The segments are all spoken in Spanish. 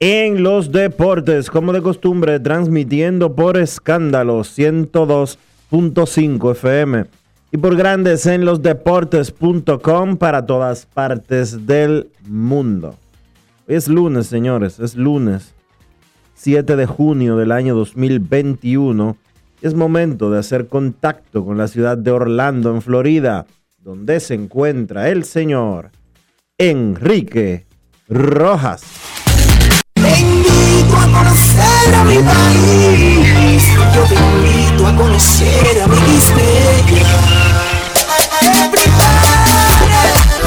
en los Deportes, como de costumbre, transmitiendo por escándalo 102.5 FM y por Grandes en los Deportes.com para todas partes del mundo. Hoy es lunes, señores, es lunes. 7 de junio del año 2021. Es momento de hacer contacto con la ciudad de Orlando, en Florida, donde se encuentra el señor Enrique Rojas. Te invito a conocer a mi país. Yo te invito a conocer a mi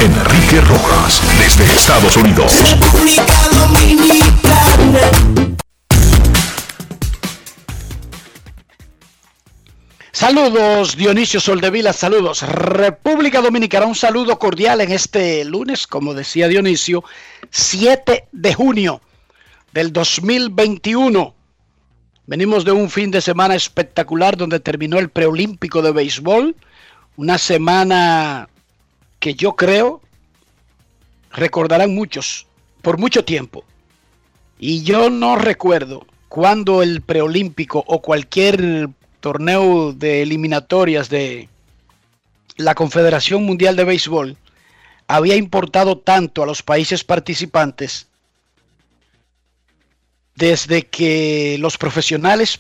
Enrique Rojas, desde Estados Unidos. República Dominicana. Saludos Dionisio Soldevila, saludos República Dominicana, un saludo cordial en este lunes, como decía Dionisio, 7 de junio del 2021. Venimos de un fin de semana espectacular donde terminó el preolímpico de béisbol, una semana que yo creo recordarán muchos por mucho tiempo. Y yo no recuerdo cuando el preolímpico o cualquier torneo de eliminatorias de la Confederación Mundial de Béisbol había importado tanto a los países participantes desde que los profesionales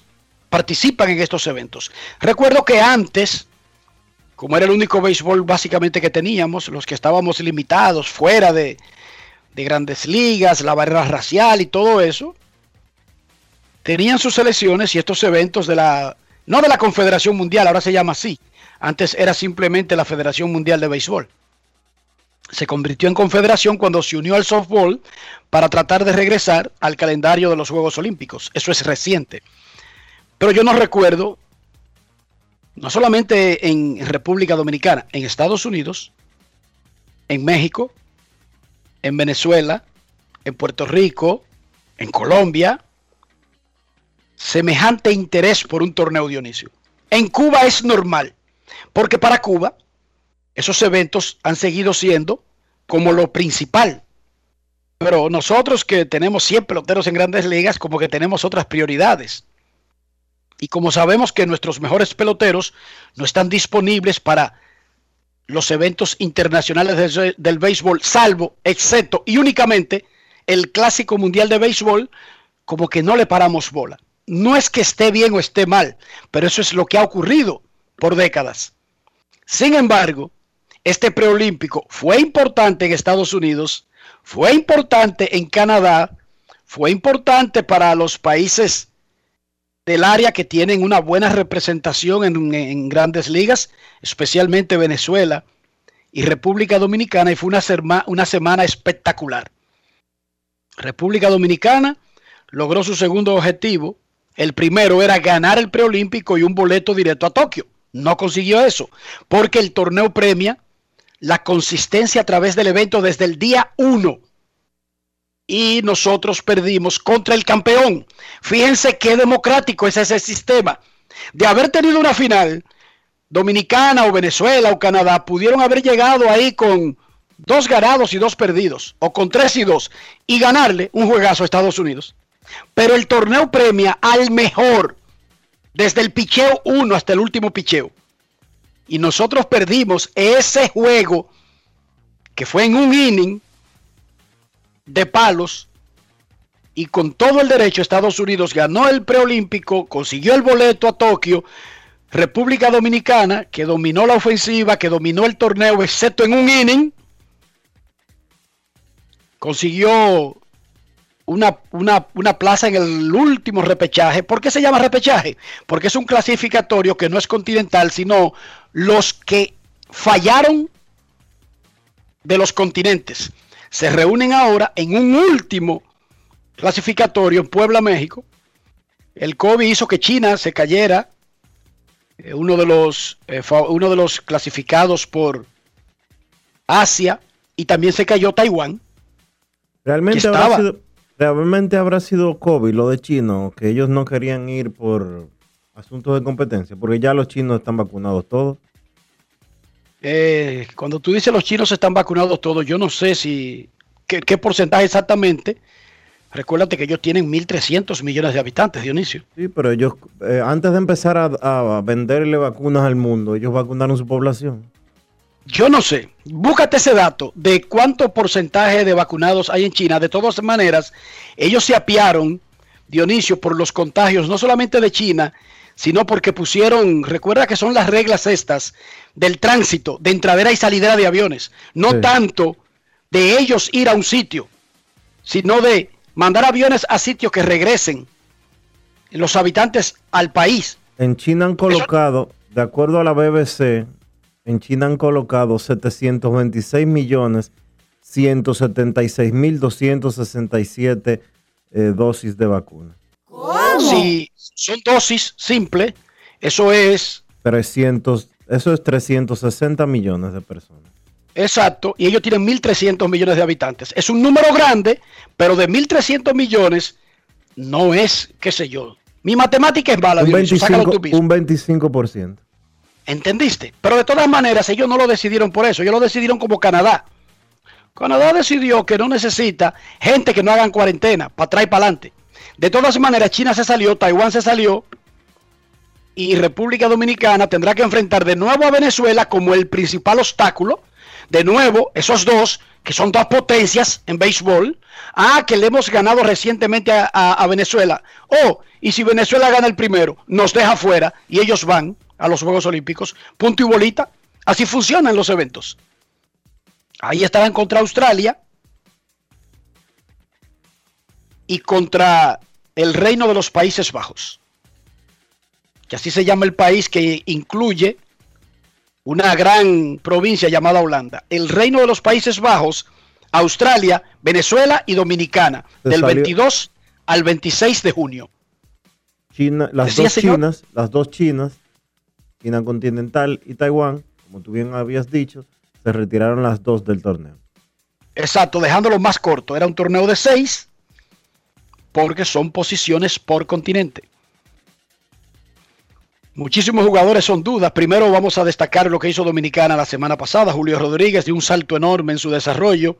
participan en estos eventos. Recuerdo que antes, como era el único béisbol básicamente que teníamos, los que estábamos limitados fuera de, de grandes ligas, la barrera racial y todo eso, tenían sus selecciones y estos eventos de la no de la Confederación Mundial, ahora se llama así. Antes era simplemente la Federación Mundial de Béisbol. Se convirtió en confederación cuando se unió al softball para tratar de regresar al calendario de los Juegos Olímpicos. Eso es reciente. Pero yo no recuerdo, no solamente en República Dominicana, en Estados Unidos, en México, en Venezuela, en Puerto Rico, en Colombia, semejante interés por un torneo Dionisio. En Cuba es normal, porque para Cuba esos eventos han seguido siendo como lo principal. Pero nosotros que tenemos 100 peloteros en grandes ligas, como que tenemos otras prioridades. Y como sabemos que nuestros mejores peloteros no están disponibles para los eventos internacionales del, del béisbol, salvo, excepto y únicamente el Clásico Mundial de Béisbol, como que no le paramos bola no es que esté bien o esté mal, pero eso es lo que ha ocurrido por décadas. Sin embargo, este preolímpico fue importante en Estados Unidos, fue importante en Canadá, fue importante para los países del área que tienen una buena representación en, grandes ligas, especialmente Venezuela y República Dominicana, y fue una semana espectacular. República Dominicana logró su segundo objetivo, el primero era ganar el preolímpico y un boleto directo a Tokio. No consiguió eso, porque el torneo premia la consistencia a través del evento desde el día 1. y nosotros perdimos contra el campeón. Fíjense qué democrático es ese sistema. De haber tenido una final, Dominicana o Venezuela o Canadá pudieron haber llegado ahí con dos ganados y dos perdidos, o con tres y dos, y ganarle un juegazo a Estados Unidos. Pero el torneo premia al mejor, desde el picheo 1 hasta el último picheo. Y nosotros perdimos ese juego, que fue en un inning de palos, y con todo el derecho Estados Unidos ganó el preolímpico, consiguió el boleto a Tokio, República Dominicana, que dominó la ofensiva, que dominó el torneo, excepto en un inning, consiguió una, una, plaza en el último repechaje. ¿Por qué se llama repechaje? Porque es un clasificatorio que no es continental, sino los que fallaron de los continentes. Se reúnen ahora en un último clasificatorio en Puebla, México. El COVID hizo que China se cayera, eh, uno, de los, eh, uno de los clasificados por Asia, y también se cayó Taiwán. Realmente habrá, sido, realmente habrá sido COVID lo de chino, que ellos no querían ir por asuntos de competencia, porque ya los chinos están vacunados todos. Eh, cuando tú dices los chinos están vacunados todos, yo no sé si qué, porcentaje exactamente. Recuérdate que ellos tienen 1.300 millones de habitantes, Dionisio. Sí, pero ellos, eh, antes de empezar a venderle vacunas al mundo, ellos vacunaron su población. Yo no sé, búscate ese dato de cuánto porcentaje de vacunados hay en China. De todas maneras, ellos se apiaron, Dionisio, por los contagios, no solamente de China, sino porque pusieron, recuerda que son las reglas estas del tránsito, de entradera y salidera de aviones, no tanto de ellos ir a un sitio, sino de mandar aviones a sitios que regresen los habitantes al país. En China han colocado, de acuerdo a la BBC, en China han colocado 726 millones 176 mil 267 eh, dosis de Si son dosis simples, eso es 300, eso es 360 millones de personas. Exacto, y ellos tienen 1.300 millones de habitantes. Es un número grande, pero de 1.300 millones no es, qué sé yo. Mi matemática es mala, un 25, un 25%. ¿Entendiste? Pero de todas maneras, ellos no lo decidieron por eso, ellos lo decidieron como Canadá. Canadá decidió que no necesita gente que no hagan cuarentena para atrás y para adelante. De todas maneras, China se salió, Taiwán se salió y República Dominicana tendrá que enfrentar de nuevo a Venezuela como el principal obstáculo. De nuevo, esos dos, que son dos potencias en béisbol, ah, que le hemos ganado recientemente a, Venezuela. Oh, y si Venezuela gana el primero, nos deja fuera y ellos van a los Juegos Olímpicos. Punto y bolita. Así funcionan los eventos. Ahí estarán contra Australia y contra el Reino de los Países Bajos. Que así se llama el país que incluye una gran provincia llamada Holanda. El Reino de los Países Bajos, Australia, Venezuela y Dominicana. del 22 al 26 de junio. China, las dos chinas, las dos chinas China continental y Taiwán, como tú bien habías dicho, se retiraron las dos del torneo. Exacto, dejándolo más corto. Era un torneo de seis porque son posiciones por continente. Muchísimos jugadores son dudas. Primero vamos a destacar lo que hizo Dominicana la semana pasada. Julio Rodríguez dio un salto enorme en su desarrollo.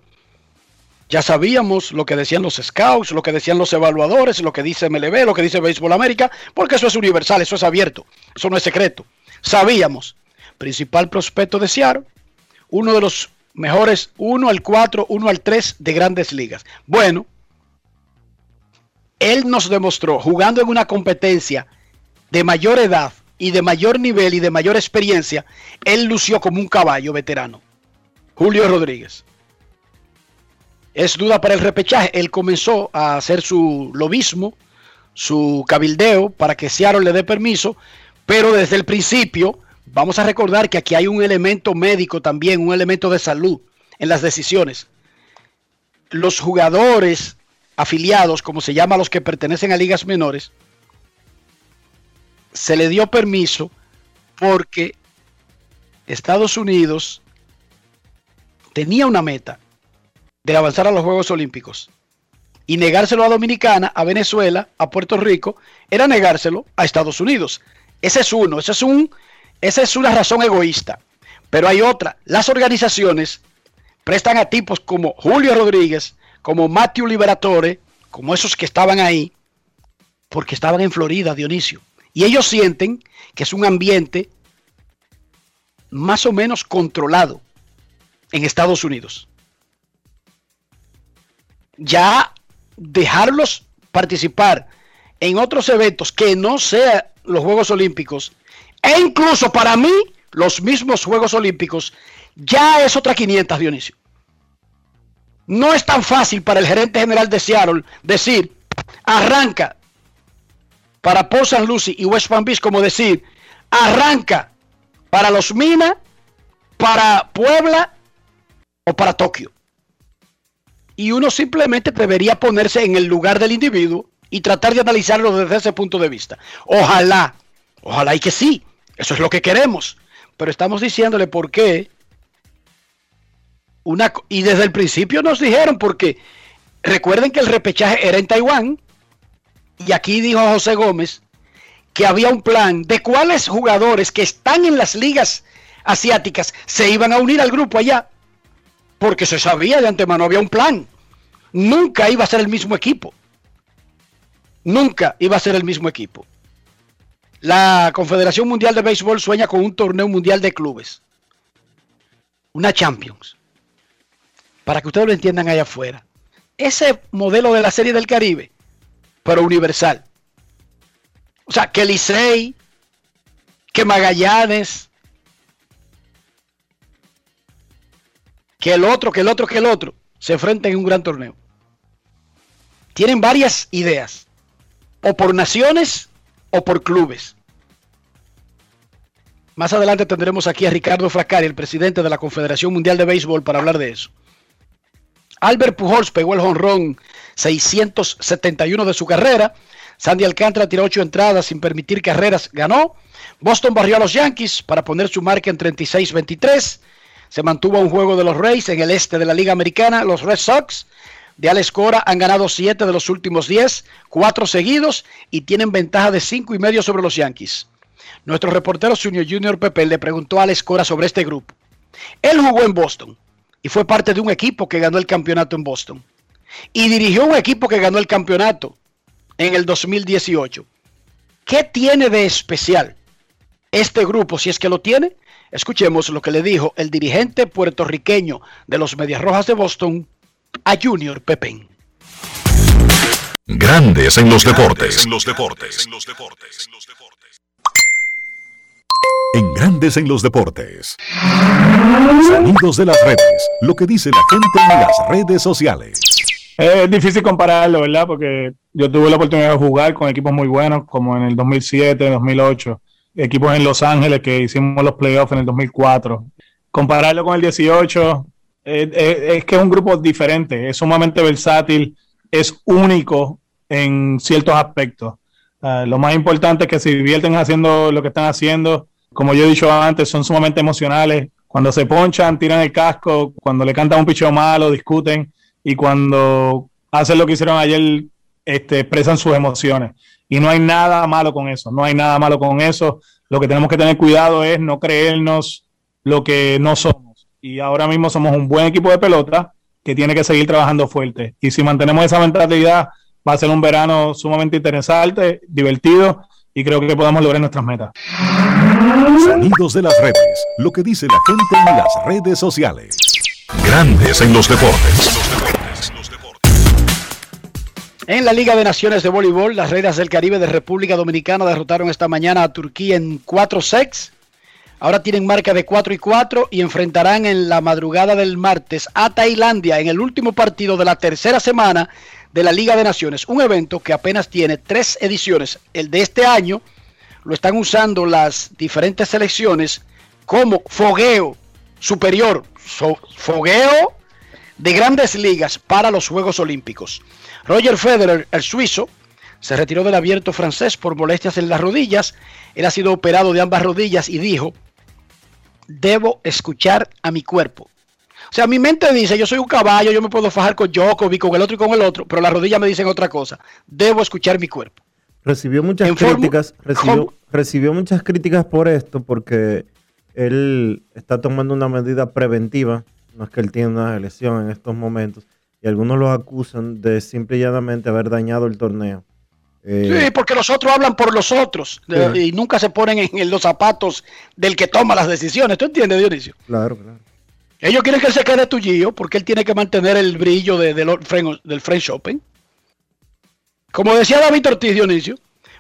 Ya sabíamos lo que decían los scouts, lo que decían los evaluadores, lo que dice MLB, lo que dice Béisbol América, porque eso es universal, eso es abierto, eso no es secreto. Sabíamos, principal prospecto de Seattle, uno de los mejores 1 al 4, 1 al 3 de grandes ligas. Bueno, él nos demostró, jugando en una competencia de mayor edad y de mayor nivel y de mayor experiencia, él lució como un caballo veterano. Julio Rodríguez. Es duda para el repechaje. Él comenzó a hacer su lobismo, su cabildeo para que Seattle le dé permiso pero desde el principio, vamos a recordar que aquí hay un elemento médico también, un elemento de salud en las decisiones. Los jugadores afiliados, como se llama a los que pertenecen a ligas menores, se le dio permiso porque Estados Unidos tenía una meta de avanzar a los Juegos Olímpicos Y negárselo a Dominicana, a Venezuela, a Puerto Rico, era negárselo a Estados Unidos. Ese es uno, es un, esa es una razón egoísta. Pero hay otra. Las organizaciones prestan a tipos como Julio Rodríguez, como Matthew Liberatore, como esos que estaban ahí, porque estaban en Florida, Dionisio. Y ellos sienten que es un ambiente más o menos controlado en Estados Unidos. Ya dejarlos participar en otros eventos que no sean los Juegos Olímpicos, e incluso para mí, los mismos Juegos Olímpicos, ya es otra 500, Dionisio. No es tan fácil para el gerente general de Seattle decir, arranca para Port St. Lucie y West Palm Beach, como decir, arranca para los Minas, para Puebla o para Tokio. Y uno simplemente debería ponerse en el lugar del individuo y tratar de analizarlo desde ese punto de vista. Ojalá, ojalá y que sí, eso es lo que queremos. Pero estamos diciéndole por qué y desde el principio nos dijeron, porque recuerden que el repechaje era en Taiwán, y aquí dijo José Gómez que había un plan de cuáles jugadores que están en las ligas asiáticas se iban a unir al grupo allá, porque se sabía de antemano, había un plan. Nunca iba a ser el mismo equipo. Nunca iba a ser el mismo equipo. La Confederación Mundial de Béisbol sueña con un torneo mundial de clubes. Una Champions para que ustedes lo entiendan allá afuera. Ese modelo de la Serie del Caribe, pero universal. O sea, que Licey, que Magallanes, que el otro, que el otro, que el otro, se enfrenten en un gran torneo. Tienen varias ideas, o por naciones o por clubes. Más adelante tendremos aquí a Ricardo Fracari, el presidente de la Confederación Mundial de Béisbol, para hablar de eso. Albert Pujols pegó el jonrón 671 de su carrera. Sandy Alcántara tiró ocho entradas sin permitir carreras, ganó. Boston barrió a los Yankees para poner su marca en 36-23. Se mantuvo un juego de los Rays en el este de la Liga Americana. Los Red Sox de Alex Cora han ganado siete de los últimos 10, cuatro seguidos y tienen ventaja de cinco y medio sobre los Yankees. Nuestro reportero Junior Junior Pepe le preguntó a Alex Cora sobre este grupo. Él jugó en Boston y fue parte de un equipo que ganó el campeonato en Boston. Y dirigió un equipo que ganó el campeonato en el 2018. ¿Qué tiene de especial este grupo, si es que lo tiene? Escuchemos lo que le dijo el dirigente puertorriqueño de los Medias Rojas de Boston a Junior Pepén. Grandes en los deportes. En los deportes. En Grandes en los deportes. Sonidos de las redes. Lo que dice la gente en las redes sociales. Es difícil compararlo, ¿verdad? Porque yo tuve la oportunidad de jugar con equipos muy buenos, como en el 2007, 2008. Equipos en Los Ángeles que hicimos los playoffs en el 2004. Compararlo con el 18 es que es un grupo diferente, es sumamente versátil, es único en ciertos aspectos. Lo más importante es que se divierten haciendo lo que están haciendo. Como yo he dicho antes, son sumamente emocionales. Cuando se ponchan, tiran el casco. Cuando le cantan un picheo malo, discuten. Y cuando hacen lo que hicieron ayer, este, expresan sus emociones. Y no hay nada malo con eso. No hay nada malo con eso. Lo que tenemos que tener cuidado es no creernos lo que no somos. Y ahora mismo somos un buen equipo de pelota que tiene que seguir trabajando fuerte. Y si mantenemos esa mentalidad, va a ser un verano sumamente interesante, divertido y creo que podamos lograr nuestras metas. Sonidos de las redes, lo que dice la gente en las redes sociales. Grandes en los deportes. En la Liga de Naciones de Voleibol, las Reinas del Caribe de República Dominicana derrotaron esta mañana a Turquía en 4 sets. Ahora tienen marca de 4 y 4 y enfrentarán en la madrugada del martes a Tailandia en el último partido de la tercera semana de la Liga de Naciones, un evento que apenas tiene tres ediciones. El de este año lo están usando las diferentes selecciones como fogueo superior, fogueo de grandes ligas para los Juegos Olímpicos. Roger Federer, el suizo, se retiró del abierto francés por molestias en las rodillas. Él ha sido operado de ambas rodillas y dijo, debo escuchar a mi cuerpo. O sea, mi mente dice, yo soy un caballo, yo me puedo fajar con Djokovic, con el otro y con el otro, pero las rodillas me dicen otra cosa. Debo escuchar mi cuerpo. Recibió muchas En forma- críticas, recibió, muchas críticas por esto, porque él está tomando una medida preventiva, no es que él tiene una lesión en estos momentos, y algunos lo acusan de simple y llanamente haber dañado el torneo. Eh, Sí, porque los otros hablan por los otros Sí. y nunca se ponen en los zapatos del que toma las decisiones. ¿Tú entiendes, Dionisio? Claro, claro. Ellos quieren que él se quede tuyo porque él tiene que mantener el brillo de- del French, del French Open. Como decía David Ortiz, Dionisio,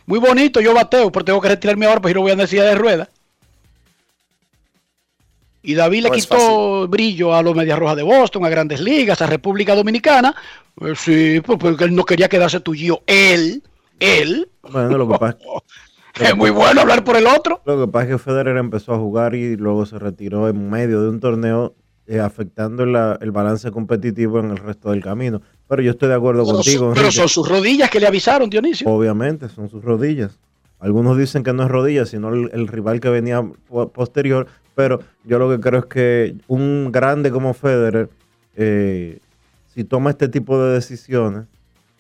muy bonito, yo bateo, pero tengo que retirarme ahora porque no voy a necesidad de rueda. Y David le No quitó brillo a los Medias Rojas de Boston, a Grandes Ligas, a República Dominicana. Pues sí, pues porque él no quería quedarse tuyo. Él, él. Bueno, lo que pasa, Es muy bueno hablar por el otro. lo que pasa es que Federer empezó a jugar y luego se retiró en medio de un torneo, eh, afectando la- el balance competitivo en el resto del camino. Pero yo estoy de acuerdo Pero, contigo. pero son sus rodillas que le avisaron, Dionisio. Obviamente, son sus rodillas. Algunos dicen que no es rodillas, sino el, el rival que venía po- posterior. Pero yo lo que creo es que un grande como Federer, eh, si toma este tipo de decisiones,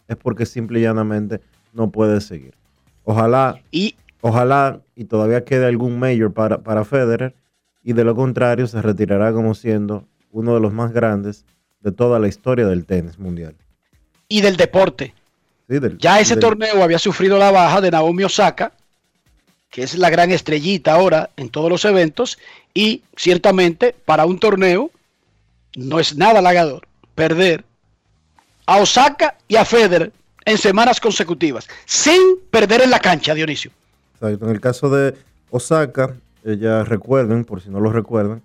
es porque simple y llanamente no puede seguir. Ojalá, Y ojalá y todavía quede algún mayor para, para Federer, y de lo contrario se retirará como siendo uno de los más grandes de toda la historia del tenis mundial. y del deporte. Sí, del- Ya ese del- torneo había sufrido la baja de Naomi Osaka, que es la gran estrellita ahora en todos los eventos, y ciertamente para un torneo no es nada halagador perder a Osaka y a Federer en semanas consecutivas, sin perder en la cancha, Dionisio. Exacto. En el caso de Osaka, ella recuerden, por si no lo recuerdan,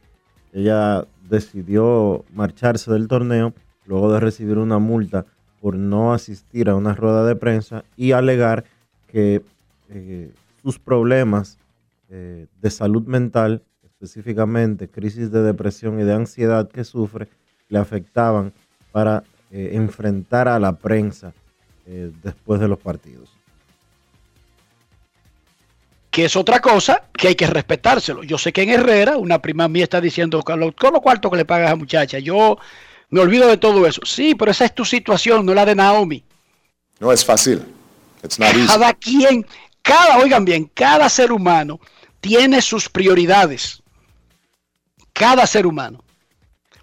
ella decidió marcharse del torneo luego de recibir una multa por no asistir a una rueda de prensa y alegar que eh, sus problemas eh, de salud mental, específicamente crisis de depresión y de ansiedad que sufre, le afectaban para eh, enfrentar a la prensa después de los partidos. Que es otra cosa que hay que respetárselo. Yo sé que en Herrera una prima mía está diciendo con lo, con lo cuarto que le pagas a esa muchacha, yo me olvido de todo eso. Sí, pero esa es tu situación, no la de Naomi. No es fácil. It's not easy. Cada quien, cada, oigan bien, cada ser humano tiene sus prioridades. Cada ser humano.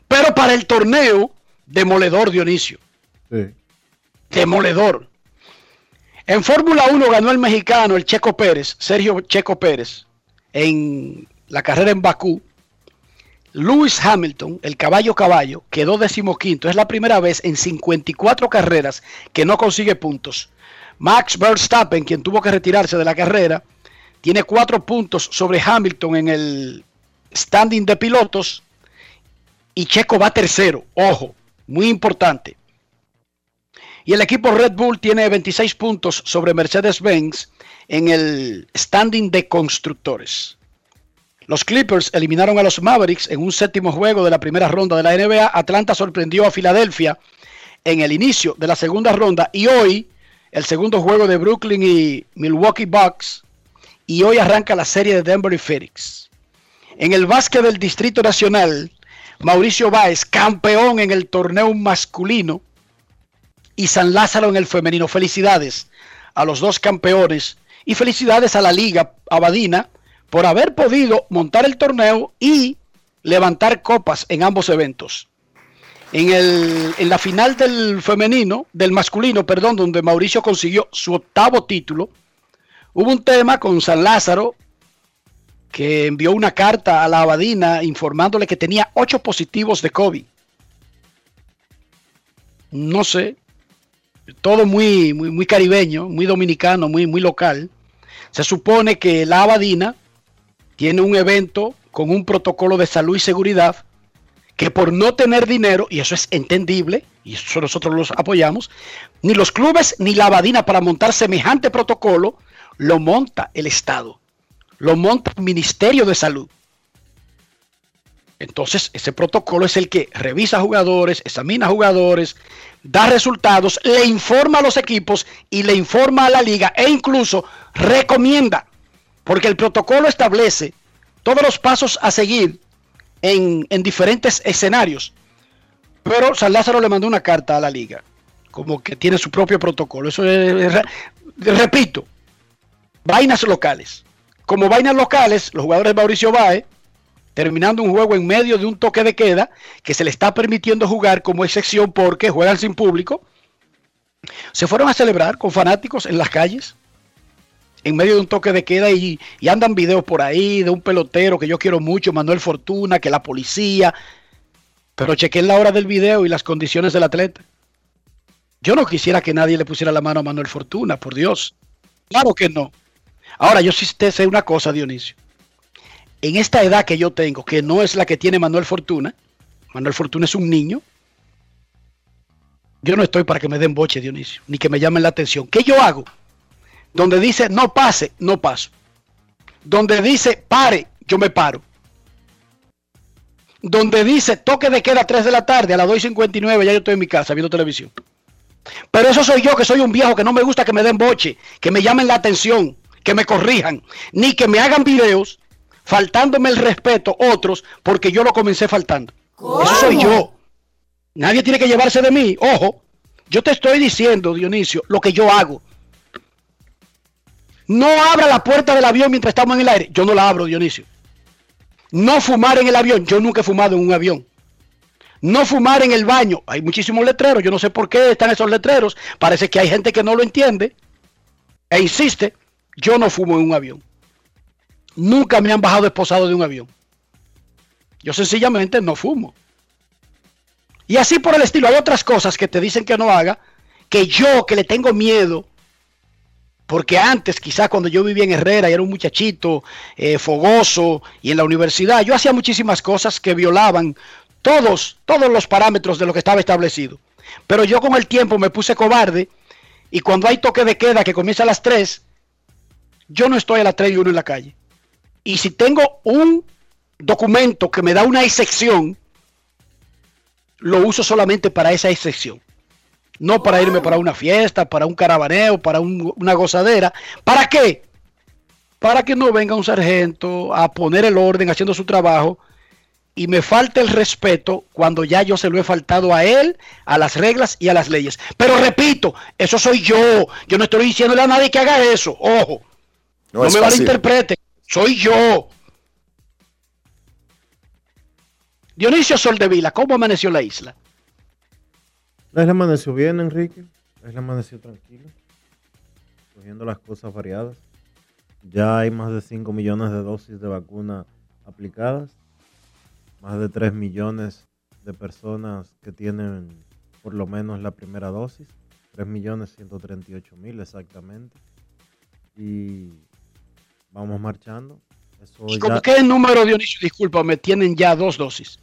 Pero para el torneo, demoledor Dionisio. Sí. Demoledor. En Fórmula 1 ganó el mexicano, el Checo Pérez, Sergio Checo Pérez, en la carrera en Bakú. Lewis Hamilton, el caballo caballo, quedó decimoquinto. Es la primera vez en 54 carreras que no consigue puntos. Max Verstappen, quien tuvo que retirarse de la carrera, tiene cuatro puntos sobre Hamilton en el standing de pilotos. Y Checo va tercero. Ojo, muy importante. Y el equipo Red Bull tiene 26 puntos sobre Mercedes-Benz en el standing de constructores. Los Clippers eliminaron a los Mavericks en un séptimo juego de la primera ronda de la NBA. Atlanta sorprendió a Filadelfia en el inicio de la segunda ronda y hoy el segundo juego de Brooklyn y Milwaukee Bucks y hoy arranca la serie de Denver y Phoenix. En el básquet del Distrito Nacional, Mauricio Báez, campeón en el torneo masculino, y San Lázaro en el femenino. Felicidades a los dos campeones y felicidades a la Liga Abadina por haber podido montar el torneo y levantar copas en ambos eventos. En, el, en la final del femenino, del masculino, perdón, donde Mauricio consiguió su octavo título, hubo un tema con San Lázaro que envió una carta a la Abadina informándole que tenía ocho positivos de COVID. No sé, todo muy, muy, muy caribeño, muy dominicano, muy, muy local. Se supone que la Abadina tiene un evento con un protocolo de salud y seguridad que por no tener dinero, y eso es entendible, y eso nosotros los apoyamos, ni los clubes ni la Abadina para montar semejante protocolo lo monta el Estado, lo monta el Ministerio de Salud. Entonces, ese protocolo es el que revisa jugadores, examina jugadores, da resultados, le informa a los equipos y le informa a la liga e incluso recomienda, porque el protocolo establece todos los pasos a seguir en, en diferentes escenarios. Pero San Lázaro le mandó una carta a la liga, como que tiene su propio protocolo. Eso es, re- repito, vainas locales. Como vainas locales, los jugadores de Mauricio Báez, terminando un juego en medio de un toque de queda, que se le está permitiendo jugar como excepción porque juegan sin público, se fueron a celebrar con fanáticos en las calles, en medio de un toque de queda y, y andan videos por ahí de un pelotero que yo quiero mucho, Manuel Fortuna, que la policía, pero chequen la hora del video y las condiciones del atleta. Yo no quisiera que nadie le pusiera la mano a Manuel Fortuna, por Dios. Claro que no. Ahora, yo sí te sé una cosa, Dionisio. En esta edad que yo tengo, que no es la que tiene Manuel Fortuna, Manuel Fortuna es un niño, yo no estoy para que me den boche, Dionisio, ni que me llamen la atención. ¿Qué yo hago? Donde dice no pase, no paso. Donde dice pare, yo me paro. Donde dice toque de queda a 3 de la tarde, a las 2.59 ya yo estoy en mi casa viendo televisión. Pero eso soy yo, que soy un viejo que no me gusta que me den boche, que me llamen la atención, que me corrijan, ni que me hagan videos faltándome el respeto otros porque yo lo comencé faltando. Eso soy yo. Nadie tiene que llevarse de mí. Ojo, yo te estoy diciendo, Dionisio, lo que yo hago. No abra la puerta del avión mientras estamos en el aire. Yo no la abro, Dionisio. No fumar en el avión. Yo nunca he fumado en un avión. No fumar en el baño. Hay muchísimos letreros. Yo no sé por qué están esos letreros. Parece que hay gente que no lo entiende. E insiste. Yo no fumo en un avión. Nunca me han bajado esposado de un avión. Yo sencillamente no fumo. Y así por el estilo. Hay otras cosas que te dicen que no haga. Que yo, que le tengo miedo. Porque antes, quizás cuando yo vivía en Herrera y era un muchachito eh, fogoso y en la universidad, yo hacía muchísimas cosas que violaban todos, todos los parámetros de lo que estaba establecido. Pero yo con el tiempo me puse cobarde y cuando hay toque de queda que comienza a las 3, yo no estoy a las 3 y 1 en la calle. Y si tengo un documento que me da una excepción, lo uso solamente para esa excepción. No para irme para una fiesta, para un caravaneo, para un- una gozadera. ¿Para qué? Para que no venga un sargento a poner el orden haciendo su trabajo y me falte el respeto cuando ya yo se lo he faltado a él, a las reglas y a las leyes. Pero repito, eso soy yo. Yo no estoy diciéndole a nadie que haga eso. Ojo, No, no, es me fácil. malinterprete. Soy yo. Dionisio Soldevila, ¿cómo amaneció la isla? La isla amaneció bien, Enrique. La isla amaneció tranquila. Cogiendo las cosas variadas. Ya hay más de 5 millones de dosis de vacuna aplicadas. Más de 3 millones de personas que tienen por lo menos la primera dosis. 3 millones 138 mil exactamente. Y vamos marchando. Eso ¿Y ya- como qué número, Dionisio? Discúlpame, tienen ya dos dosis.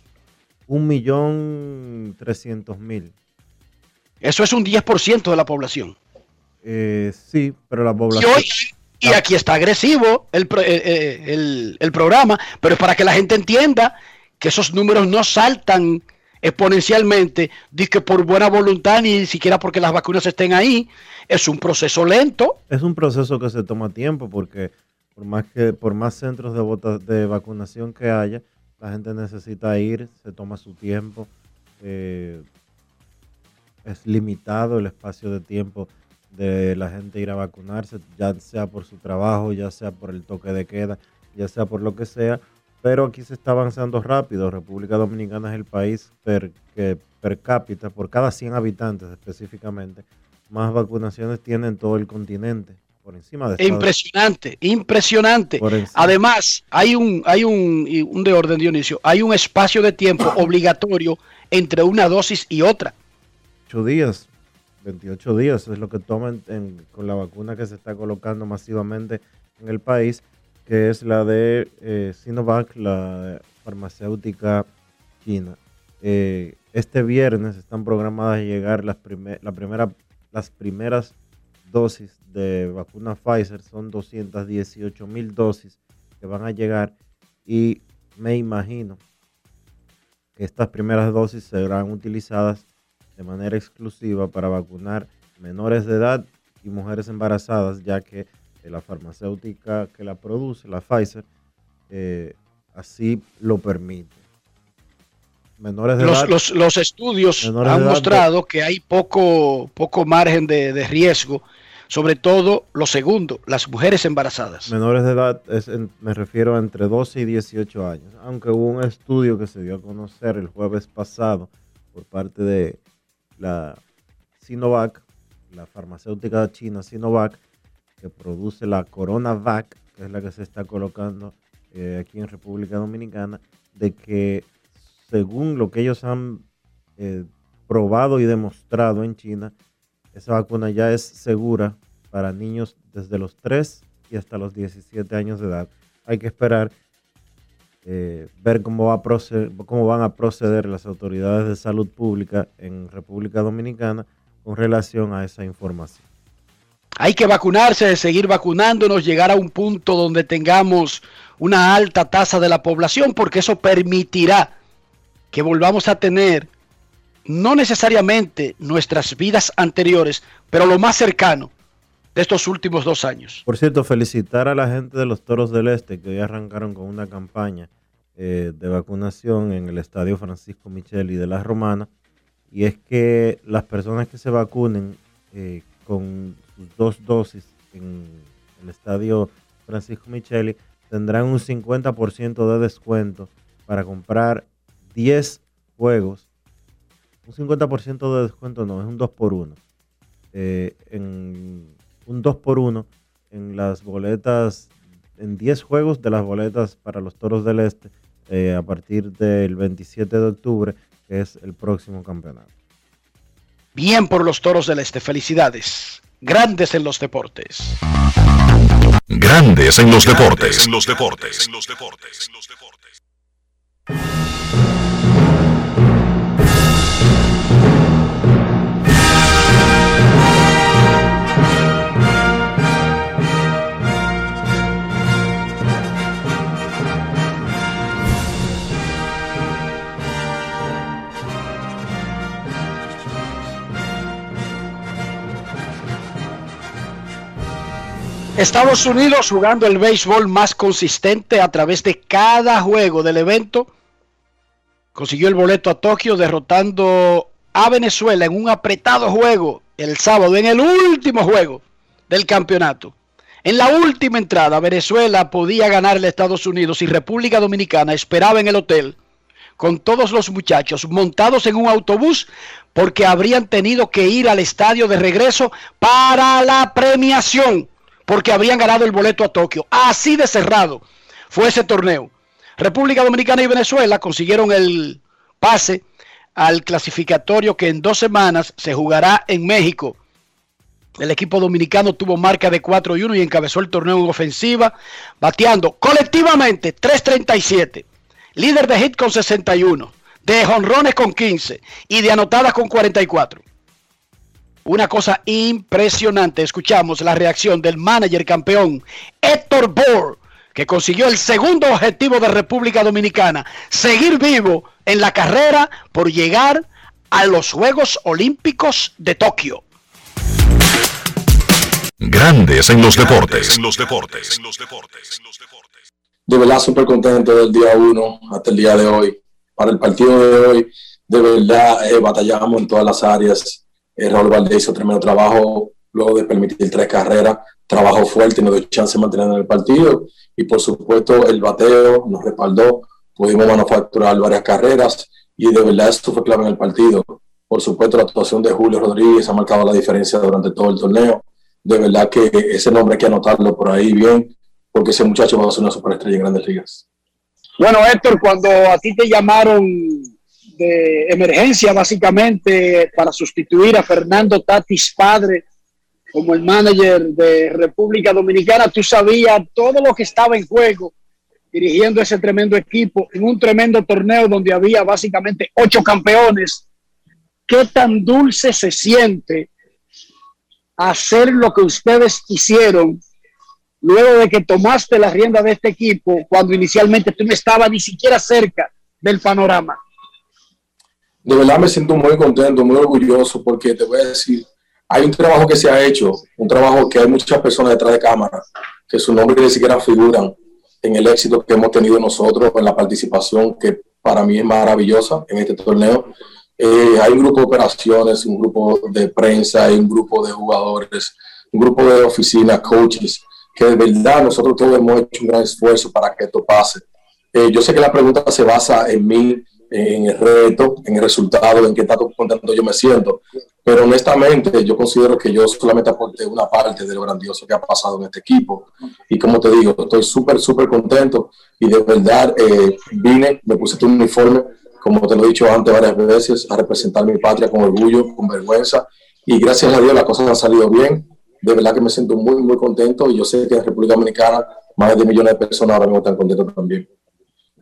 un millón trescientos mil. Eso es un 10% de la población. Eh, sí, pero la Y, población... hoy- y aquí está agresivo el, eh, eh, el- el programa, pero es para que la gente entienda que esos números no saltan exponencialmente, que por buena voluntad, ni siquiera porque las vacunas estén ahí. Es un proceso lento. Es un proceso que se toma tiempo porque por más que por más centros de, vota- de vacunación que haya, la gente necesita ir, se toma su tiempo. eh, es limitado el espacio de tiempo de la gente ir a vacunarse, ya sea por su trabajo, ya sea por el toque de queda, ya sea por lo que sea. Pero aquí se está avanzando rápido. República Dominicana es el país per, que per cápita, por cada 100 habitantes específicamente, más vacunaciones tiene en todo el continente, por encima de Estados Impresionante, impresionante. Además, hay un, hay un, un de orden, Dionisio, hay un espacio de tiempo obligatorio entre una dosis y otra. 28 días, 28 días es lo que toman en- con la vacuna que se está colocando masivamente en el país, que es la de eh, Sinovac, la farmacéutica china. Eh, este viernes están programadas a llegar las, la primera, las primeras dosis de vacuna Pfizer, son 218 mil dosis que van a llegar y me imagino que estas primeras dosis serán utilizadas de manera exclusiva para vacunar menores de edad y mujeres embarazadas, ya que la farmacéutica que la produce, la Pfizer, eh, así lo permite. menores de Los, edad. los- los estudios han mostrado que hay poco, poco margen de, de riesgo, sobre todo lo segundo, las mujeres embarazadas. Menores de edad, es me refiero a entre 12 y 18 años. Aunque hubo un estudio que se dio a conocer el jueves pasado por parte de la Sinovac, la farmacéutica china Sinovac, que produce la CoronaVac, que es la que se está colocando eh, aquí en República Dominicana, de que según lo que ellos han eh, probado y demostrado en China, esa vacuna ya es segura para niños desde los 3 y hasta los 17 años de edad. Hay que esperar eh, ver cómo, va a proceder, cómo van a proceder las autoridades de salud pública en República Dominicana con relación a esa información. Hay que vacunarse, seguir vacunándonos, llegar a un punto donde tengamos una alta tasa de la población, porque eso permitirá que volvamos a tener no necesariamente nuestras vidas anteriores, pero lo más cercano de estos últimos dos años. Por cierto, felicitar a la gente de los Toros del Este que hoy arrancaron con una campaña eh, de vacunación en el Estadio Francisco Micheli de la Romana. Y es que las personas que se vacunen eh, con sus dos dosis en el Estadio Francisco Micheli tendrán un 50% de descuento para comprar 10 juegos. Un 50% de descuento no, es un 2 por 1 eh, en un 2 por 1 en las boletas, en 10 juegos de las boletas para los Toros del Este eh, a partir del 27 de octubre, que es el próximo campeonato. Bien por los toros del Este, felicidades. Grandes en los deportes. Grandes en los deportes. En los deportes. En los deportes. Estados Unidos jugando el béisbol más consistente a través de cada juego del evento. Consiguió el boleto a Tokio derrotando a Venezuela en un apretado juego el sábado, en el último juego del campeonato. En la última entrada, Venezuela podía ganarle a Estados Unidos y República Dominicana esperaba en el hotel con todos los muchachos montados en un autobús porque habrían tenido que ir al estadio de regreso para la premiación porque habrían ganado el boleto a Tokio. Así de cerrado fue ese torneo. República Dominicana y Venezuela consiguieron el pase al clasificatorio que en dos semanas se jugará en México. El equipo dominicano tuvo marca de 4 y 1 y encabezó el torneo en ofensiva, bateando colectivamente 337. Líder de hit con 61, de jonrones con 15 y de anotadas con 44. Una cosa impresionante. Escuchamos la reacción del manager campeón Héctor Bohr, que consiguió el segundo objetivo de República Dominicana, seguir vivo en la carrera por llegar a los Juegos Olímpicos de Tokio. Grandes en los deportes. En los deportes. En los deportes. de verdad súper contento del día uno hasta el día de hoy. Para el partido de hoy, de verdad eh, batallamos en todas las áreas. Eh, Raúl Valdés hizo tremendo trabajo luego de permitir tres carreras, trabajo fuerte y nos dio chance de mantener en el partido. Y por supuesto, el bateo nos respaldó, pudimos manufacturar varias carreras y de verdad esto fue clave en el partido. Por supuesto, la actuación de Julio Rodríguez ha marcado la diferencia durante todo el torneo. De verdad que ese nombre hay que anotarlo por ahí bien porque ese muchacho va a ser una superestrella en grandes ligas. Bueno, Héctor, cuando a ti te llamaron de emergencia, básicamente, para sustituir a Fernando Tatis padre como el manager de República Dominicana, tú sabías todo lo que estaba en juego dirigiendo ese tremendo equipo en un tremendo torneo donde había básicamente ocho campeones. ¿Qué tan dulce se siente hacer lo que ustedes hicieron luego de que tomaste la rienda de este equipo cuando inicialmente tú no estabas ni siquiera cerca del panorama? De verdad me siento muy contento, muy orgulloso, porque te voy a decir, hay un trabajo que se ha hecho, un trabajo que hay muchas personas detrás de cámara, que su nombre ni siquiera figuran en el éxito que hemos tenido nosotros, en la participación que para mí es maravillosa en este torneo. Eh, hay un grupo de operaciones, un grupo de prensa, hay un grupo de jugadores, un grupo de oficinas, coaches, que de verdad nosotros todos hemos hecho un gran esfuerzo para que esto pase. Eh, yo sé que la pregunta se basa en mí, en el reto, en el resultado, en qué tanto contento yo me siento, pero honestamente yo considero que yo solamente aporté una parte de lo grandioso que ha pasado en este equipo. Y como te digo, estoy súper, súper contento y de verdad eh, vine, me puse tu uniforme, como te lo he dicho antes varias veces, a representar mi patria con orgullo, con vergüenza. Y gracias a Dios las cosas han salido bien de verdad que me siento muy, muy contento y yo sé que en República Dominicana más de 10 millones de personas ahora mismo están contentos también.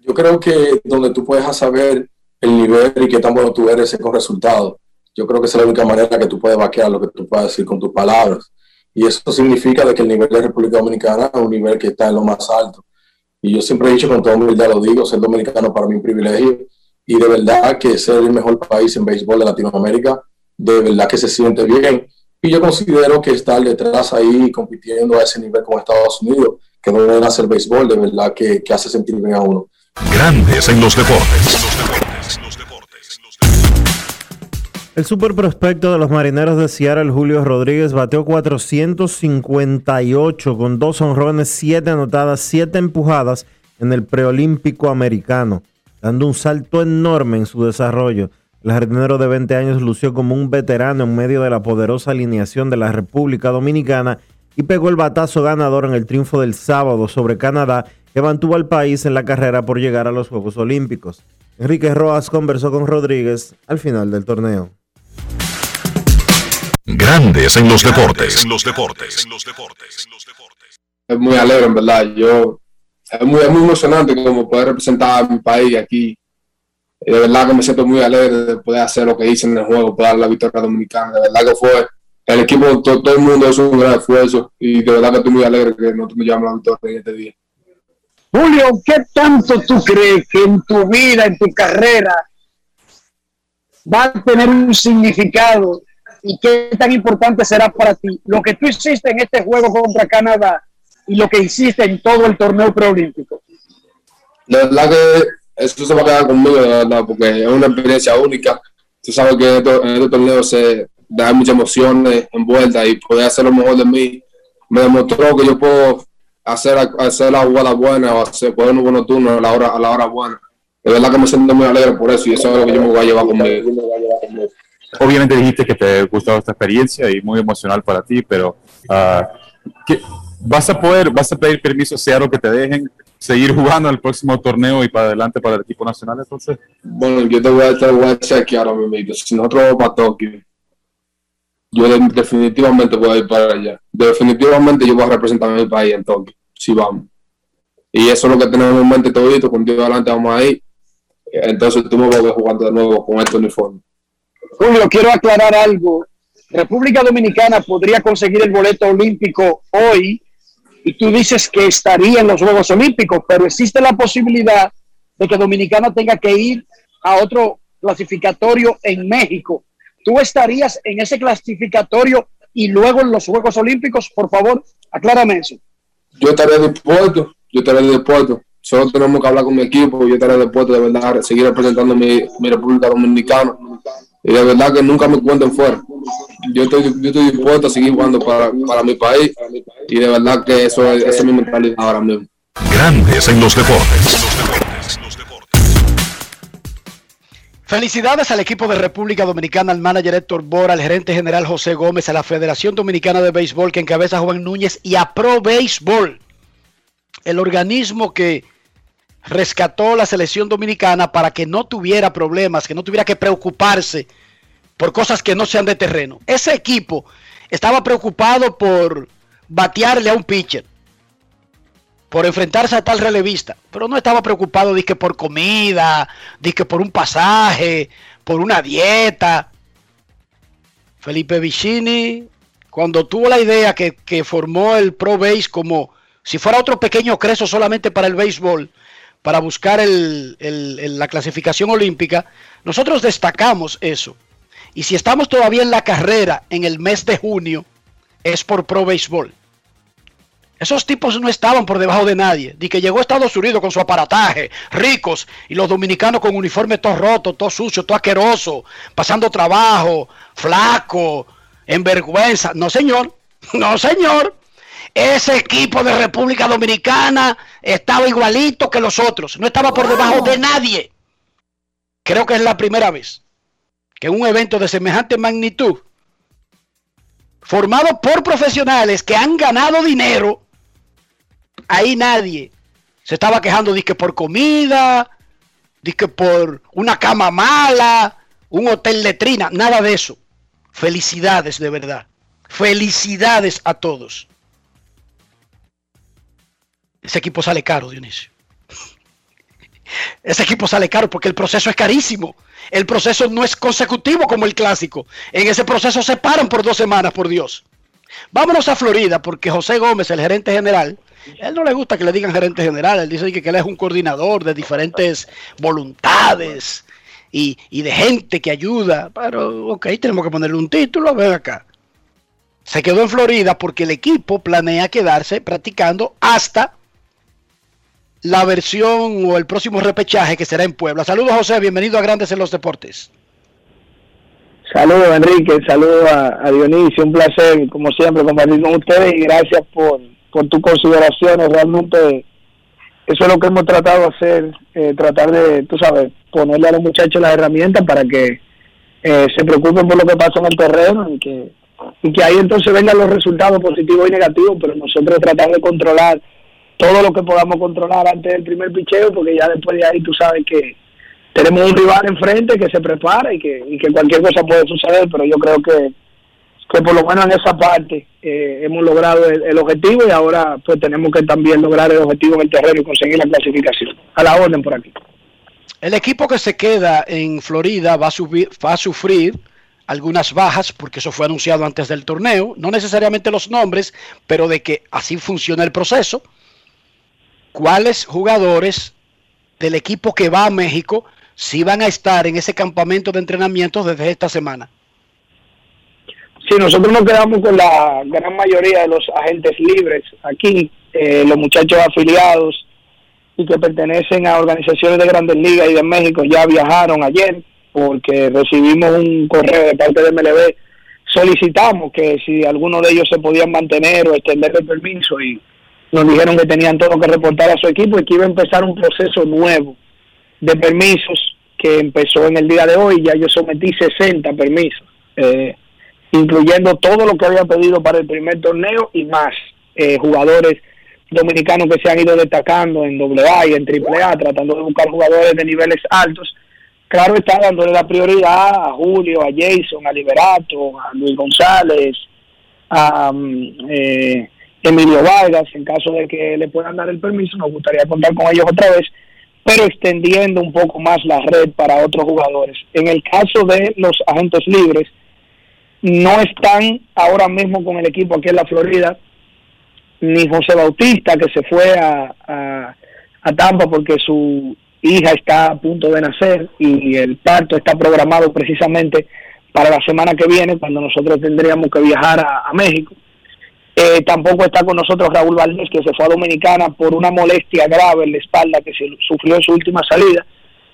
Yo creo que donde tú puedes saber el nivel y qué tan bueno tú eres es con resultados. Yo creo que esa es la única manera que tú puedes vaquear lo que tú puedes decir con tus palabras. Y eso significa de que el nivel de República Dominicana es un nivel que está en lo más alto. Y yo siempre he dicho con toda humildad, lo digo, ser dominicano para mí es un privilegio. Y de verdad que ser el mejor país en béisbol de Latinoamérica, de verdad que se siente bien y yo considero que estar detrás ahí compitiendo a ese nivel con Estados Unidos, que no deben hacer béisbol, de verdad que, que hace sentir bien a uno. Grandes en los deportes. El super prospecto de los marineros de Seattle, Julio Rodríguez, bateó 458 con dos honrones, siete anotadas, siete empujadas en el preolímpico americano, dando un salto enorme en su desarrollo. El jardinero de 20 años lució como un veterano en medio de la poderosa alineación de la República Dominicana y pegó el batazo ganador en el triunfo del sábado sobre Canadá que mantuvo al país en la carrera por llegar a los Juegos Olímpicos. Enrique Roas conversó con Rodríguez al final del torneo. Grandes en los deportes. En los deportes. Es muy alegre, en verdad. Yo es muy, es muy emocionante como poder representar a mi país aquí de verdad que me siento muy alegre de poder hacer lo que hice en el juego, poder dar la victoria dominicana. De verdad que fue el equipo, todo, todo el mundo hizo un gran esfuerzo y de verdad que estoy muy alegre que no me llamen la victoria en este día. Julio, ¿qué tanto tú crees que en tu vida, en tu carrera, va a tener un significado y qué tan importante será para ti lo que tú hiciste en este juego contra Canadá y lo que hiciste en todo el torneo preolímpico? De verdad que eso se va a quedar conmigo, de verdad, porque es una experiencia única. Tú sabes que en este torneo se da muchas emociones envueltas y poder hacer lo mejor de mí me demostró que yo puedo hacer, hacer la jugada buena o hacer, poner un buen turno a la, hora, a la hora buena. De verdad que me siento muy alegre por eso y eso es lo que yo me voy a llevar conmigo. Obviamente dijiste que te gustó esta experiencia y muy emocional para ti, pero uh, ¿vas a poder, vas a pedir permiso, sea lo que te dejen seguir jugando el próximo torneo y para adelante para el equipo nacional entonces? Bueno, yo te voy a, te voy a chequear ahora mismo. Si nosotros vamos para Tokio, yo definitivamente voy a ir para allá. Definitivamente yo voy a representar a mi país en Tokio, si vamos. Y eso es lo que tenemos en mente todito, con Dios adelante vamos a ir. Entonces tú me vas jugando de nuevo con este uniforme. Julio, quiero aclarar algo. República Dominicana podría conseguir el boleto olímpico hoy y tú dices que estaría en los Juegos Olímpicos, pero existe la posibilidad de que Dominicana tenga que ir a otro clasificatorio en México. ¿Tú estarías en ese clasificatorio y luego en los Juegos Olímpicos? Por favor, aclárame eso. Yo estaría dispuesto, yo estaría dispuesto. Solo tenemos que hablar con mi equipo, yo estaría dispuesto de verdad seguir representando mi, mi República Dominicana y de verdad que nunca me cuenten fuera. Yo estoy, yo estoy dispuesto a seguir jugando para, para mi país y de verdad que eso es mi mentalidad ahora mismo. Grandes en los deportes. Felicidades al equipo de República Dominicana, al manager Héctor Bora, al gerente general José Gómez, a la Federación Dominicana de Béisbol que encabeza Juan Núñez y a Pro Béisbol, el organismo que rescató la selección dominicana para que no tuviera problemas, que no tuviera que preocuparse por cosas que no sean de terreno. Ese equipo estaba preocupado por batearle a un pitcher, por enfrentarse a tal relevista, pero no estaba preocupado de que por comida, de que por un pasaje, por una dieta. Felipe Vicini, cuando tuvo la idea que, que formó el Pro Base como si fuera otro pequeño creso solamente para el béisbol, para buscar la clasificación olímpica, nosotros destacamos eso. Y si estamos todavía en la carrera en el mes de junio, es por Pro Béisbol. Esos tipos no estaban por debajo de nadie. Di que llegó a Estados Unidos con su aparataje, ricos, y los dominicanos con uniforme todo roto, todo sucio, todo asqueroso, pasando trabajo, flaco, en vergüenza. No, señor. No, señor. Ese equipo de República Dominicana estaba igualito que los otros. No estaba por debajo de nadie. Creo que es la primera vez que un evento de semejante magnitud, formado por profesionales que han ganado dinero, ahí nadie se estaba quejando de que por comida, de que por una cama mala, un hotel letrina, nada de eso. Felicidades de verdad. Felicidades a todos. Ese equipo sale caro, Dionisio. Ese equipo sale caro porque el proceso es carísimo. El proceso no es consecutivo como el clásico. En ese proceso se paran por dos semanas, por Dios. Vámonos a Florida porque José Gómez, el gerente general, él no le gusta que le digan gerente general. Él dice que, él es un coordinador de diferentes voluntades y, y, de gente que ayuda. Pero, ok, tenemos que ponerle un título. Ven acá. Se quedó en Florida porque el equipo planea quedarse practicando hasta la versión o el próximo repechaje que será en Puebla. Saludos, José. Bienvenido a Grandes en los Deportes. Saludos, Enrique. Saludos a, Dionisio. Un placer, como siempre, compartir con ustedes y gracias por, por tus consideraciones. Realmente, eso es lo que hemos tratado de hacer, eh, tratar de, tú sabes, ponerle a los muchachos las herramientas para que eh, se preocupen por lo que pasa en el terreno y que, y que ahí entonces vengan los resultados positivos y negativos, pero nosotros tratar de controlar todo lo que podamos controlar antes del primer picheo, porque ya después de ahí tú sabes que tenemos un rival enfrente que se prepara y que, y que cualquier cosa puede suceder, pero yo creo que, que por lo menos en esa parte eh, hemos logrado el, objetivo y ahora pues tenemos que también lograr el objetivo en el terreno y conseguir la clasificación. A la orden por aquí. El equipo que se queda en Florida va a, subir, va a sufrir algunas bajas, porque eso fue anunciado antes del torneo, no necesariamente los nombres, pero de que así funciona el proceso cuáles jugadores del equipo que va a México sí van a estar en ese campamento de entrenamiento desde esta semana. Sí, nosotros nos quedamos con la gran mayoría de los agentes libres aquí, eh, los muchachos afiliados y que pertenecen a organizaciones de grandes ligas y de México ya viajaron ayer porque recibimos un correo de parte de MLB. Solicitamos que si alguno de ellos se podían mantener o extender el permiso y nos dijeron que tenían todo que reportar a su equipo y que iba a empezar un proceso nuevo de permisos que empezó en el día de hoy. Ya yo sometí 60 permisos, eh, incluyendo todo lo que había pedido para el primer torneo y más eh, jugadores dominicanos que se han ido destacando en AA y en AAA, tratando de buscar jugadores de niveles altos. Claro está dándole la prioridad a Julio, a Jason, a Liberato, a Luis González, a... Mm, eh, Emilio Vargas, en caso de que le puedan dar el permiso, nos gustaría contar con ellos otra vez, pero extendiendo un poco más la red para otros jugadores. En el caso de los agentes libres, no están ahora mismo con el equipo aquí en la Florida, ni José Bautista, que se fue a, a, Tampa porque su hija está a punto de nacer y el parto está programado precisamente para la semana que viene, cuando nosotros tendríamos que viajar a México. Eh, tampoco está con nosotros Raúl Valdés, que se fue a Dominicana por una molestia grave en la espalda que se sufrió en su última salida.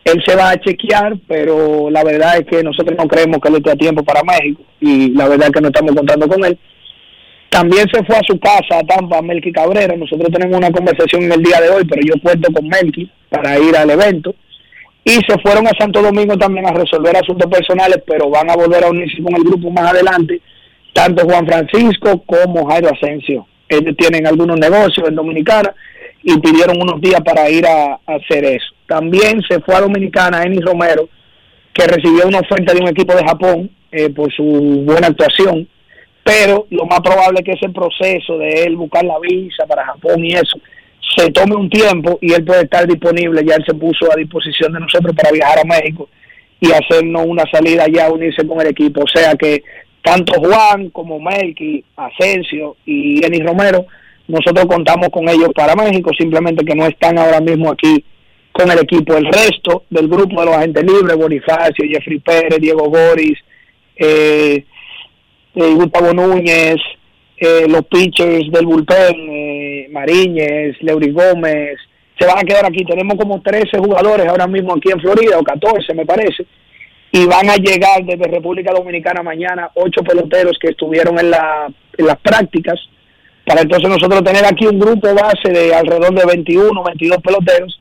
Él se va a chequear, pero la verdad es que nosotros no creemos que él esté a tiempo para México y la verdad es que no estamos contando con él. También se fue a su casa, a Tampa, Melqui Cabrera. Nosotros tenemos una conversación en el día de hoy, pero yo cuento con Melqui para ir al evento. Y se fueron a Santo Domingo también a resolver asuntos personales, pero van a volver a unirse con el grupo más adelante tanto Juan Francisco como Jairo Asensio. Ellos tienen algunos negocios en Dominicana y pidieron unos días para ir a, hacer eso. También se fue a Dominicana Eni Romero, que recibió una oferta de un equipo de Japón eh, por su buena actuación, pero lo más probable es que ese proceso de él buscar la visa para Japón y eso se tome un tiempo y él puede estar disponible, ya él se puso a disposición de nosotros para viajar a México y hacernos una salida ya, unirse con el equipo. O sea que tanto Juan como Melqui, Asensio y Denis Romero, nosotros contamos con ellos para México, simplemente que no están ahora mismo aquí con el equipo. El resto del grupo de los agentes libres, Bonifacio, Jeffrey Pérez, Diego Boris, eh, eh, Gustavo Núñez, eh, los pitchers del bullpen, eh, Mariñez, Leury Gómez, se van a quedar aquí. Tenemos como 13 jugadores ahora mismo aquí en Florida, o 14 me parece, y van a llegar desde República Dominicana mañana ocho peloteros que estuvieron en, la, en las prácticas, para entonces nosotros tener aquí un grupo base de alrededor de 21, 22 peloteros,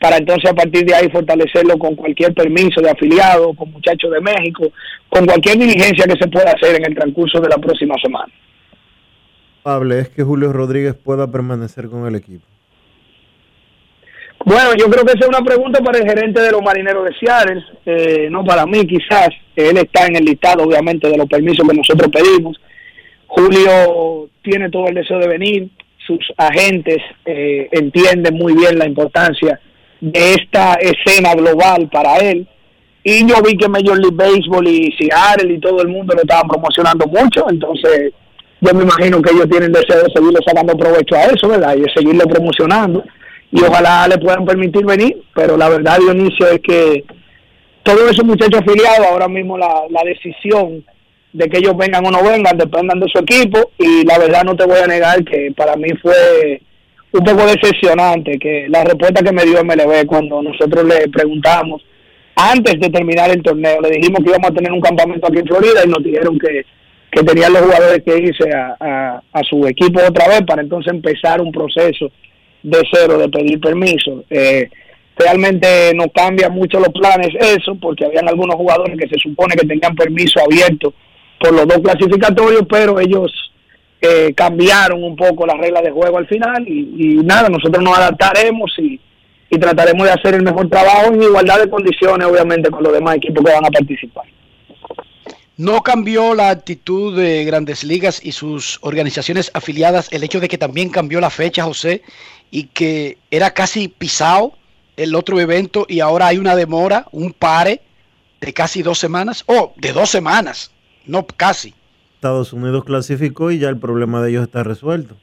para entonces a partir de ahí fortalecerlo con cualquier permiso de afiliado, con muchachos de México, con cualquier diligencia que se pueda hacer en el transcurso de la próxima semana. Probable es que Julio Rodríguez pueda permanecer con el equipo. Bueno, yo creo que esa es una pregunta para el gerente de los marineros de Seattle, eh, no para mí quizás. Él está en el listado, obviamente, de los permisos que nosotros pedimos. Julio tiene todo el deseo de venir, sus agentes eh, entienden muy bien la importancia de esta escena global para él. Y yo vi que Major League Baseball y Seattle y todo el mundo lo estaban promocionando mucho, entonces yo me imagino que ellos tienen deseo de seguirle sacando provecho a eso, ¿verdad? Y de seguirlo promocionando y ojalá le puedan permitir venir, pero la verdad, Dionisio, es que todos esos muchachos afiliados, ahora mismo la, la decisión de que ellos vengan o no vengan, dependan de su equipo, y la verdad no te voy a negar que para mí fue un poco decepcionante que la respuesta que me dio MLB cuando nosotros le preguntamos antes de terminar el torneo, le dijimos que íbamos a tener un campamento aquí en Florida y nos dijeron que, que tenían los jugadores que irse a, a, a su equipo otra vez para entonces empezar un proceso de cero de pedir permiso. Eh, realmente no cambia mucho los planes eso, porque habían algunos jugadores que se supone que tenían permiso abierto por los dos clasificatorios, pero ellos eh, cambiaron un poco las reglas de juego al final y, nada, nosotros nos adaptaremos y, y trataremos de hacer el mejor trabajo en igualdad de condiciones, obviamente, con los demás equipos que van a participar. ¿No cambió la actitud de Grandes Ligas y sus organizaciones afiliadas el hecho de que también cambió la fecha, José, y que era casi pisado el otro evento y ahora hay una demora, un pare de casi dos semanas, o oh, de dos semanas, no casi? Estados Unidos clasificó y ya el problema de ellos está resuelto.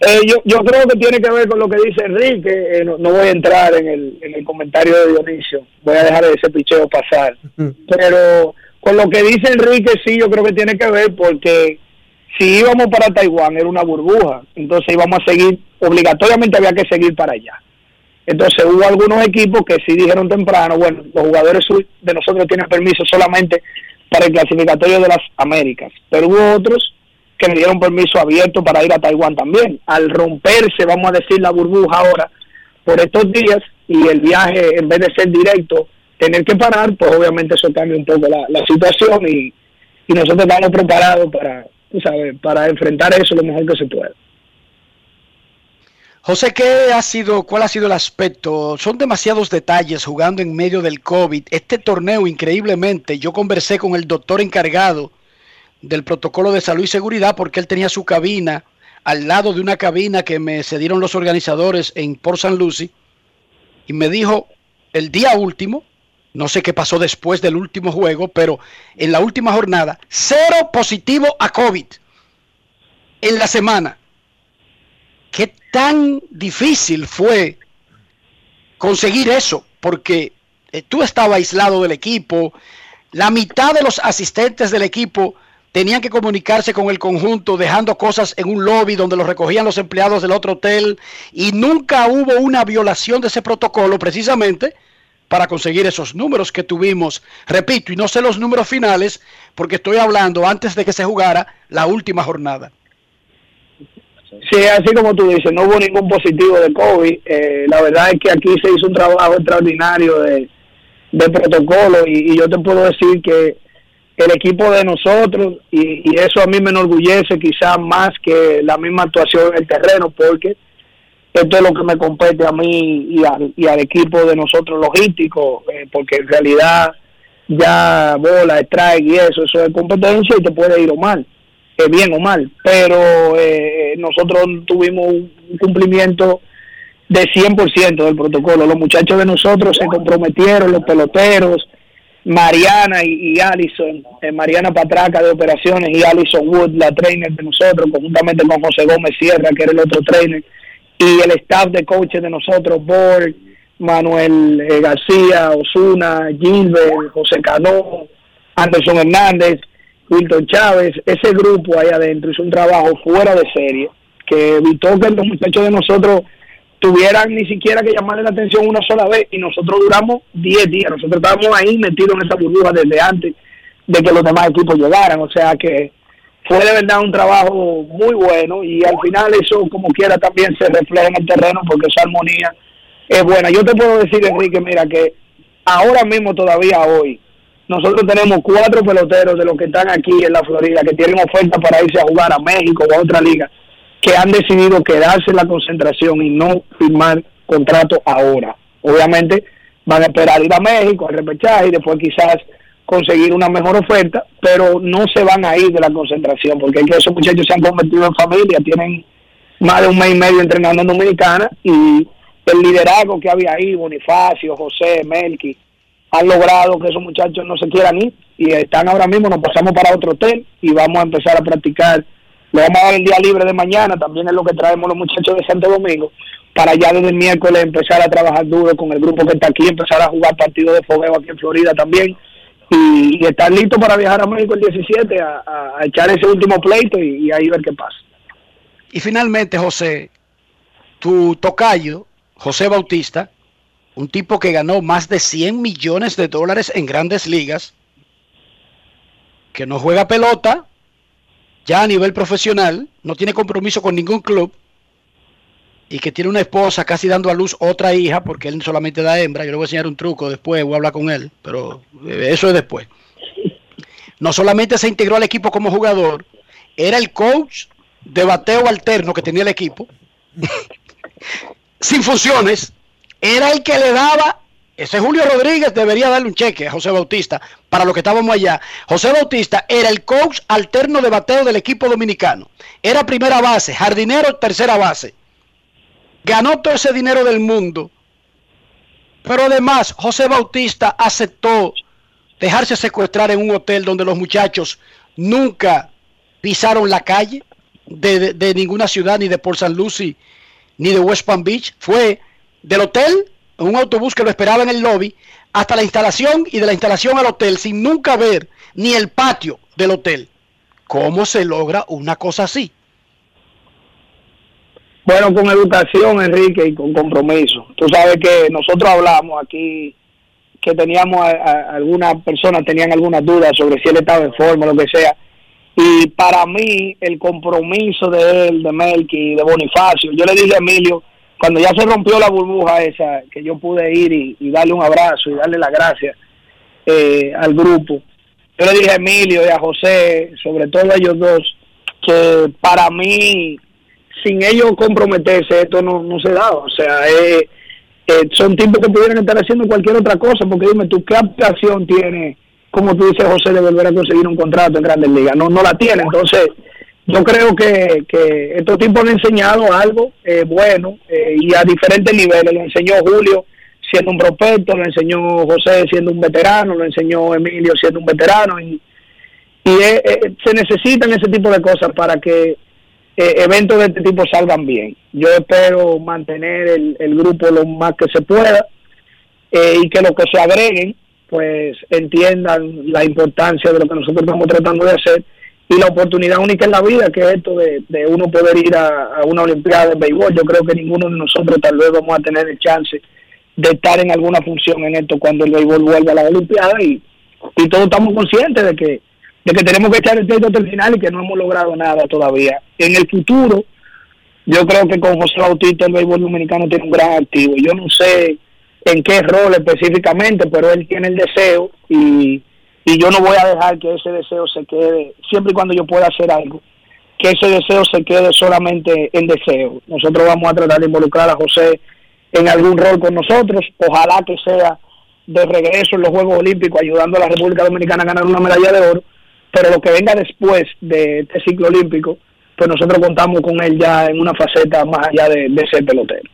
Eh, yo, yo creo que tiene que ver con lo que dice Enrique. Eh, no, no, voy a entrar en el, en el comentario de Dionisio. Voy a dejar ese picheo pasar. Pero con lo que dice Enrique, sí, yo creo que tiene que ver porque si íbamos para Taiwán era una burbuja. Entonces íbamos a seguir, obligatoriamente había que seguir para allá. Entonces hubo algunos equipos que sí dijeron temprano, bueno, los jugadores de nosotros tienen permiso solamente para el clasificatorio de las Américas. Pero hubo otros que me dieron permiso abierto para ir a Taiwán también. Al romperse, vamos a decir, la burbuja ahora por estos días y el viaje, en vez de ser directo, tener que parar, pues obviamente eso cambia un poco la, la situación y, y, nosotros estamos preparados para, sabes, para enfrentar eso lo mejor que se pueda. José, ¿qué ha sido, cuál ha sido el aspecto? Son demasiados detalles jugando en medio del COVID. Este torneo, increíblemente, yo conversé con el doctor encargado del protocolo de salud y seguridad porque él tenía su cabina al lado de una cabina que me cedieron los organizadores en Port St. Lucie y me dijo el día último, no sé qué pasó después del último juego, pero en la última jornada, cero positivo a COVID en la semana. ¿Qué tan difícil fue conseguir eso? Porque eh, tú estabas aislado del equipo, la mitad de los asistentes del equipo tenían que comunicarse con el conjunto dejando cosas en un lobby donde los recogían los empleados del otro hotel y nunca hubo una violación de ese protocolo precisamente para conseguir esos números que tuvimos. Repito, y no sé los números finales porque estoy hablando antes de que se jugara la última jornada. Sí, así como tú dices, no hubo ningún positivo de COVID. Eh, la verdad es que aquí se hizo un trabajo extraordinario de, protocolo y, yo te puedo decir que el equipo de nosotros y, eso a mí me enorgullece quizás más que la misma actuación en el terreno porque esto es lo que me compete a mí y, a, y al equipo de nosotros logístico eh, porque en realidad ya bola, strike y eso, eso es competencia y te puede ir o mal, bien o mal, pero eh, nosotros tuvimos un cumplimiento de 100% del protocolo, los muchachos de nosotros se comprometieron, los peloteros, Mariana y, y Allison, eh, Mariana Patraca de operaciones y Allison Wood, la trainer de nosotros, conjuntamente con José Gómez Sierra, que era el otro trainer, y el staff de coaches de nosotros, Borg, Manuel eh, García, Osuna, Gilbert, José Cano, Anderson Hernández, Wilton Chávez, ese grupo ahí adentro hizo un trabajo fuera de serie que evitó que los muchachos de nosotros tuvieran ni siquiera que llamarle la atención una sola vez. Y nosotros duramos 10 días, nosotros estábamos ahí metidos en esa burbuja desde antes de que los demás equipos llegaran, o sea que fue de verdad un trabajo muy bueno. Y al final eso como quiera también se refleja en el terreno porque esa armonía es buena. Yo te puedo decir, Enrique, mira que ahora mismo todavía hoy, nosotros tenemos cuatro peloteros de los que están aquí en la Florida que tienen oferta para irse a jugar a México o a otra liga que han decidido quedarse en la concentración y no firmar contrato ahora. Obviamente van a esperar ir a México al repechaje y después quizás conseguir una mejor oferta, pero no se van a ir de la concentración porque esos muchachos se han convertido en familia, tienen más de un mes y medio entrenando en Dominicana y el liderazgo que había ahí, Bonifacio, José, Melqui, han logrado que esos muchachos no se quieran ir y están ahora mismo, nos pasamos para otro hotel y vamos a empezar a practicar le vamos a dar el día libre de mañana, también es lo que traemos los muchachos de Santo Domingo, para ya desde el miércoles empezar a trabajar duro con el grupo que está aquí, empezar a jugar partidos de fogueo aquí en Florida también, y, estar listo para viajar a México el 17 a, echar ese último pleito y, y ahí ver qué pasa. Y finalmente, José, tu tocayo, José Bautista, un tipo que ganó más de 100 millones de dólares en grandes ligas, que no juega pelota, ya a nivel profesional, no tiene compromiso con ningún club y que tiene una esposa casi dando a luz otra hija, porque él solamente da hembra, yo le voy a enseñar un truco después, voy a hablar con él, pero eh, eso es después. No solamente se integró al equipo como jugador, era el coach de bateo alterno que tenía el equipo, sin funciones, era el que le daba ese Julio Rodríguez debería darle un cheque a José Bautista para lo que estábamos allá. José Bautista era el coach alterno de bateo del equipo dominicano. Era primera base, jardinero, tercera base. Ganó todo ese dinero del mundo. Pero además, José Bautista aceptó dejarse secuestrar en un hotel donde los muchachos nunca pisaron la calle de, de ninguna ciudad, ni de Port St. Lucie, ni de West Palm Beach. Fue del hotel un autobús que lo esperaba en el lobby, hasta la instalación y de la instalación al hotel sin nunca ver ni el patio del hotel. ¿Cómo se logra una cosa así? Bueno, con educación, Enrique, y con compromiso. Tú sabes que nosotros hablamos aquí que teníamos algunas personas tenían algunas dudas sobre si él estaba en forma, lo que sea. Y para mí, el compromiso de él, de Melky, de Bonifacio, yo le dije a Emilio, cuando ya se rompió la burbuja esa, que yo pude ir y, darle un abrazo y darle las gracias eh, al grupo, yo le dije a Emilio y a José, sobre todo a ellos dos, que para mí, sin ellos comprometerse, esto no, no se da. O sea, eh, eh, son tipos que pudieran estar haciendo cualquier otra cosa, porque dime tú, ¿qué aplicación tiene, como tú dices, José, de volver a conseguir un contrato en Grandes Ligas? No, no la tiene. Entonces, yo creo que, que estos tipos han enseñado algo eh, bueno eh, y a diferentes niveles. Lo enseñó Julio siendo un prospecto, lo enseñó José siendo un veterano, lo enseñó Emilio siendo un veterano y, y eh, se necesitan ese tipo de cosas para que eventos de este tipo salgan bien. Yo espero mantener el, el grupo lo más que se pueda y que los que se agreguen pues entiendan la importancia de lo que nosotros estamos tratando de hacer y la oportunidad única en la vida que es esto de, uno poder ir a, una olimpiada de béisbol. Yo creo que ninguno de nosotros tal vez vamos a tener el chance de estar en alguna función en esto cuando el béisbol vuelva a la olimpiada y, y todos estamos conscientes de que de que tenemos que echar el pleito hasta el final y que no hemos logrado nada todavía. En el futuro, yo creo que con José Bautista el béisbol dominicano tiene un gran activo. Yo no sé en qué rol específicamente, pero él tiene el deseo y y yo no voy a dejar que ese deseo se quede, siempre y cuando yo pueda hacer algo, que ese deseo se quede solamente en deseo. Nosotros vamos a tratar de involucrar a José en algún rol con nosotros, ojalá que sea de regreso en los Juegos Olímpicos, ayudando a la República Dominicana a ganar una medalla de oro, pero lo que venga después de este ciclo olímpico, pues nosotros contamos con él ya en una faceta más allá de, ser pelotero.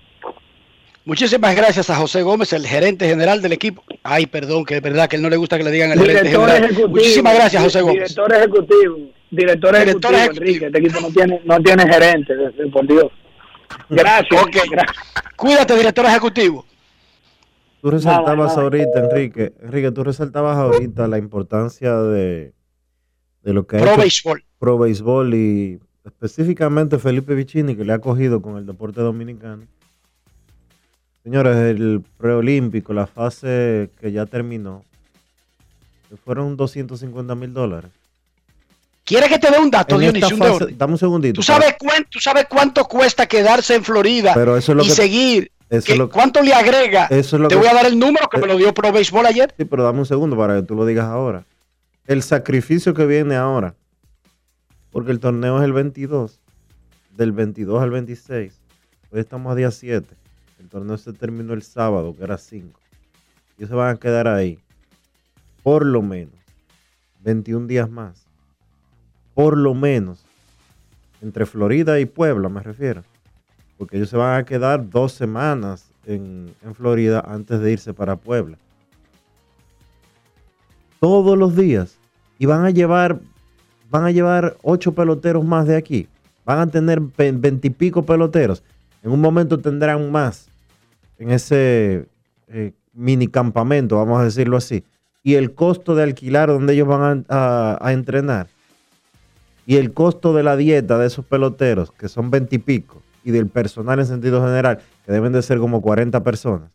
Muchísimas gracias a José Gómez, el gerente general del equipo. Ay, perdón, que es verdad que él no le gusta que le digan el gerente general. Muchísimas gracias, José Gómez. Director ejecutivo, director, ejecutivo, Enrique. Este equipo no tiene, no tiene gerente, por Dios. Gracias. Cuídate, director ejecutivo. Tú resaltabas ahorita, Enrique, Enrique, tú resaltabas ahorita la importancia de, de lo que Pro hecho béisbol. Pro Béisbol y específicamente Felipe Vicini, que le ha cogido con el deporte dominicano. Señores, el preolímpico, la fase que ya terminó, que fueron 250 mil dólares. ¿Quieres que te dé un dato, Dionisio? Un fase- dame un segundito. ¿Tú sabes, cuánto, ¿Tú sabes cuánto cuesta quedarse en Florida Pero eso es lo y que- seguir? eso ¿Qué- es lo- ¿Cuánto le agrega? Eso es lo te que- voy a dar el número que Eh, me lo dio Pro Béisbol ayer. Sí, pero dame un segundo para que tú lo digas ahora. El sacrificio que viene ahora, porque el torneo es el 22, del 22 al 26. Hoy estamos a día 7. El torneo se terminó el sábado, que era 5. Y ellos se van a quedar ahí, por lo menos, 21 días más. Por lo menos, entre Florida y Puebla, me refiero. Porque ellos se van a quedar dos semanas en, en Florida antes de irse para Puebla todos los días y van a llevar van a llevar ocho peloteros más de aquí van a tener ve- veintipico peloteros en un momento tendrán más en ese eh, mini campamento vamos a decirlo así y el costo de alquilar donde ellos van a, a- a entrenar y el costo de la dieta de esos peloteros que son veintipico y del personal en sentido general que deben de ser como 40 personas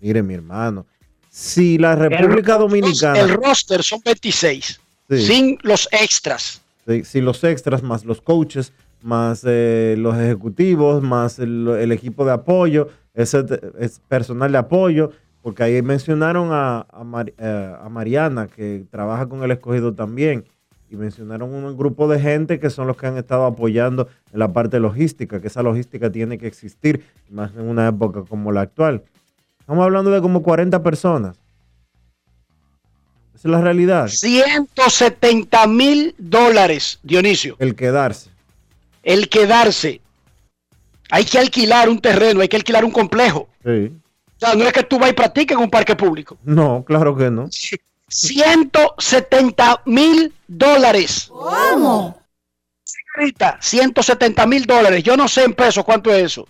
mire mi hermano si la República El- Dominicana El roster son 26, Sí. sin los extras. si, si los extras, más los coaches, más eh, los ejecutivos, más el, el equipo de apoyo, ese es personal de apoyo, porque ahí mencionaron a, a eh, a Mariana, que trabaja con el escogido también, y mencionaron un grupo de gente que son los que han estado apoyando en la parte logística, que esa logística tiene que existir, más en una época como la actual. Estamos hablando de como 40 personas. Esa es la realidad. 170 mil dólares, Dionisio. El quedarse. El quedarse. Hay que alquilar un terreno, hay que alquilar un complejo. Sí. O sea, no es que tú vas y practiques en un parque público. No, claro que no. 170 mil dólares. ¿Cómo? Ahorita, 170 mil dólares. Yo no sé en pesos cuánto es eso.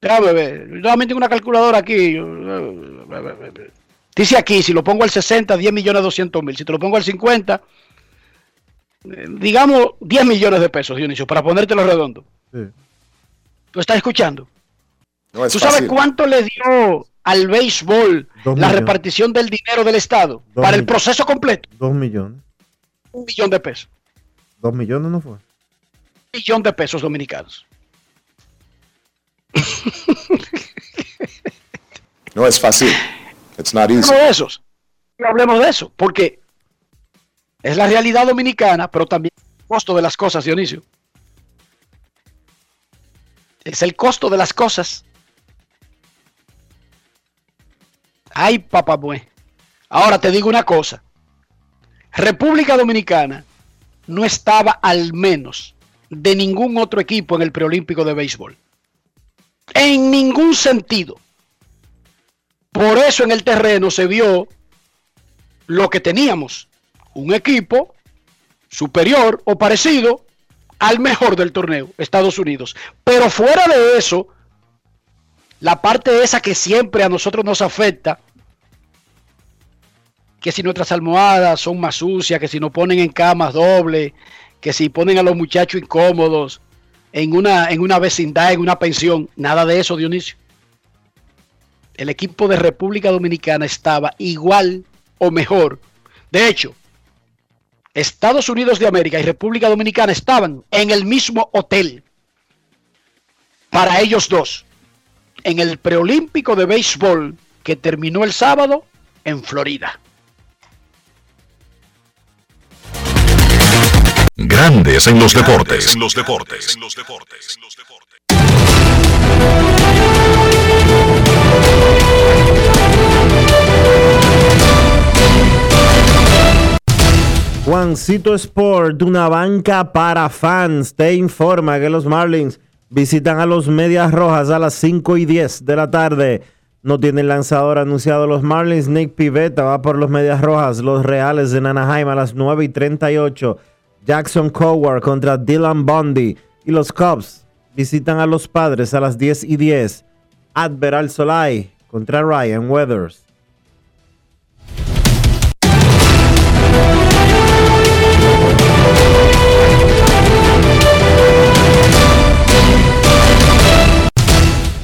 Déjame ver. Yo solamente tengo una calculadora aquí. Dice aquí, si lo pongo al 60, 10 millones 200 mil. Si te lo pongo al 50, eh, digamos 10 millones de pesos, Dionisio, para ponértelo redondo. Sí. ¿Tú estás escuchando? No es ¿Tú sabes fácil. cuánto le dio al béisbol Dos la millones. repartición del dinero del Estado Dos para el proceso completo? Dos millones. Un millón de pesos. Dos millones no fue. Un millón de pesos dominicanos. No es fácil. It's not easy. Hablemos de esos. No hablemos de eso, porque es la realidad dominicana, pero también el costo de las cosas, Dionisio. Es el costo de las cosas. Ay, papá. Ahora te digo una cosa. República Dominicana no estaba al menos de ningún otro equipo en el preolímpico de béisbol. En ningún sentido. Por eso en el terreno se vio lo que teníamos. Un equipo superior o parecido al mejor del torneo, Estados Unidos. Pero fuera de eso, la parte esa que siempre a nosotros nos afecta, que si nuestras almohadas son más sucias, que si nos ponen en camas doble, que si ponen a los muchachos incómodos en una, en una vecindad, en una pensión, nada de eso, Dionisio. El equipo de República Dominicana estaba igual o mejor. De hecho, Estados Unidos de América y República Dominicana estaban en el mismo hotel para ellos dos en el preolímpico de béisbol que terminó el sábado en Florida. Grandes en los deportes. En los deportes. En los deportes. Juancito Sport, una banca para fans, te informa que los Marlins visitan a los Medias Rojas a las 5 y 10 de la tarde. No tienen lanzador anunciado los Marlins. Nick Pivetta va por los Medias Rojas. Los Reales de Anaheim a las 9 y 38. Jackson Coward contra Dylan Bundy. Y los Cubs visitan a los Padres a las 10 y 10. Adveral Solai contra Ryan Weathers.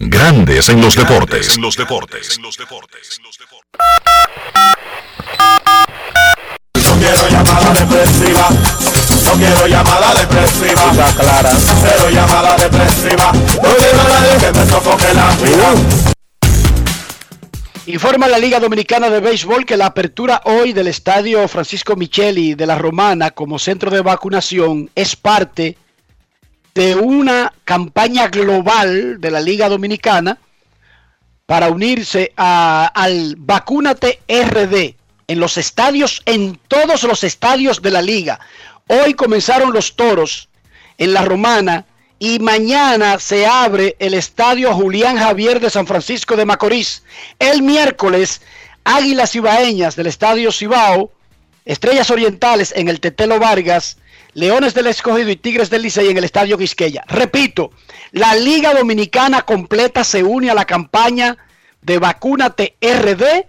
Grandes en los deportes. En los deportes. No quiero llamada depresiva. No quiero llamada depresiva. clara. Cero llamada depresiva. No quiero a nadie que me sofoque la vida. Informa la Liga Dominicana de Béisbol que la apertura hoy del Estadio Francisco Micheli de la Romana como centro de vacunación es parte de una campaña global de la Liga Dominicana para unirse a- al Vacúnate RD en los estadios, en todos los estadios de la liga. Hoy comenzaron los toros en la Romana y mañana se abre el estadio Julián Javier de San Francisco de Macorís. El miércoles, Águilas Cibaeñas del estadio Cibao, Estrellas Orientales en el Tetelo Vargas, Leones del Escogido y Tigres del Licey en el Estadio Quisqueya. Repito, la Liga Dominicana completa se une a la campaña de Vacúnate RD,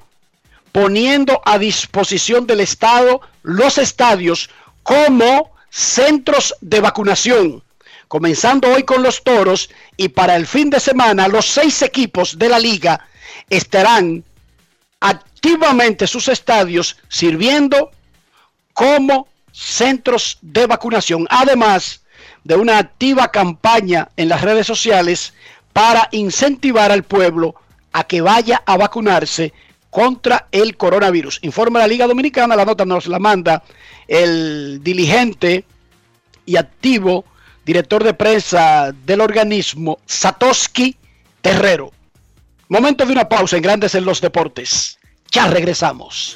poniendo a disposición del Estado los estadios como centros de vacunación. Comenzando hoy con los toros y para el fin de semana los seis equipos de la liga estarán activamente sus estadios sirviendo como centros de vacunación, además de una activa campaña en las redes sociales para incentivar al pueblo a que vaya a vacunarse contra el coronavirus. Informa la Liga Dominicana, la nota nos la manda el diligente y activo director de prensa del organismo, Satoshi Terrero. Momento de una pausa en Grandes en los Deportes. Ya regresamos.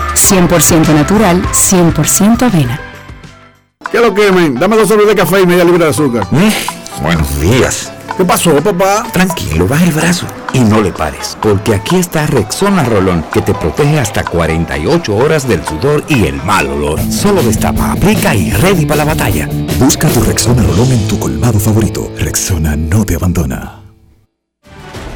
100% natural, 100% avena. ¿Qué lo que, men? Dame dos sorbos de café y media libra de azúcar. Buenos días. ¿Qué pasó, papá? Tranquilo, baja el brazo y no le pares, porque aquí está Rexona Rolón, que te protege hasta 48 horas del sudor y el mal olor. Solo destapa, aplica y ready para la batalla. Busca tu Rexona Rolón en tu colmado favorito. Rexona no te abandona.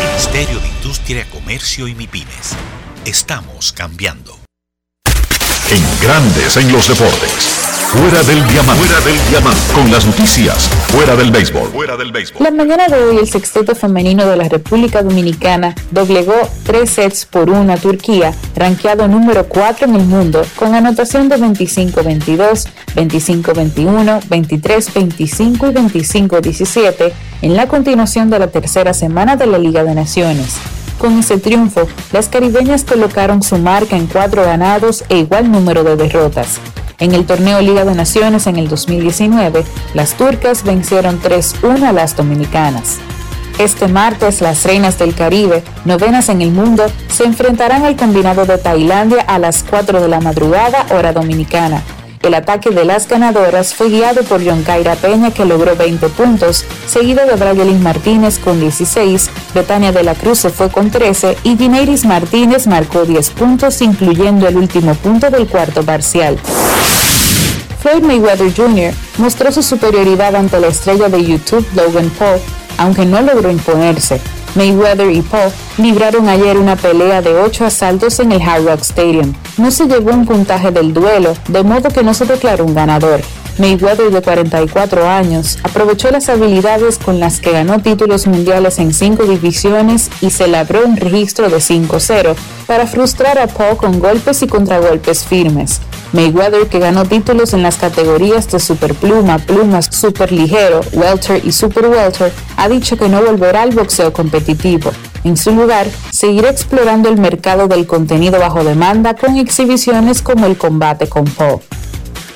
Ministerio de Industria, Comercio y MIPIMES. Estamos cambiando. En Grandes en los deportes. Fuera del diamante. Fuera del diamante. Con las noticias. Fuera del béisbol. Fuera del béisbol. La mañana de hoy el sexteto femenino de la República Dominicana doblegó tres sets por uno a Turquía, rankeado número 4 en el mundo, con anotación de 25-22, 25-21, 23-25 y 25-17 en la continuación de la tercera semana de la Liga de Naciones. Con ese triunfo, las caribeñas colocaron su marca en cuatro ganados e igual número de derrotas. En el torneo Liga de Naciones en el 2019, las turcas vencieron 3-1 a las dominicanas. Este martes, las Reinas del Caribe, novenas en el mundo, se enfrentarán al combinado de Tailandia a las 4 de la madrugada, hora dominicana. El ataque de las ganadoras fue guiado por John Caira Peña, que logró 20 puntos, seguido de Brayelin Martínez con 16, Betania de la Cruz se fue con 13 y Dineiris Martínez marcó 10 puntos, incluyendo el último punto del cuarto parcial. Floyd Mayweather Jr. mostró su superioridad ante la estrella de YouTube Logan Paul, aunque no logró imponerse. Mayweather y Paul libraron ayer una pelea de 8 asaltos en el Hard Rock Stadium. No se llevó un puntaje del duelo, de modo que no se declaró un ganador. Mayweather, de 44 años, aprovechó las habilidades con las que ganó títulos mundiales en cinco divisiones y se labró un registro de 5-0 para frustrar a Paul con golpes y contragolpes firmes. Mayweather, que ganó títulos en las categorías de superpluma, plumas, superligero, welter y super welter, ha dicho que no volverá al boxeo competitivo. En su lugar, seguirá explorando el mercado del contenido bajo demanda con exhibiciones como el combate con Paul.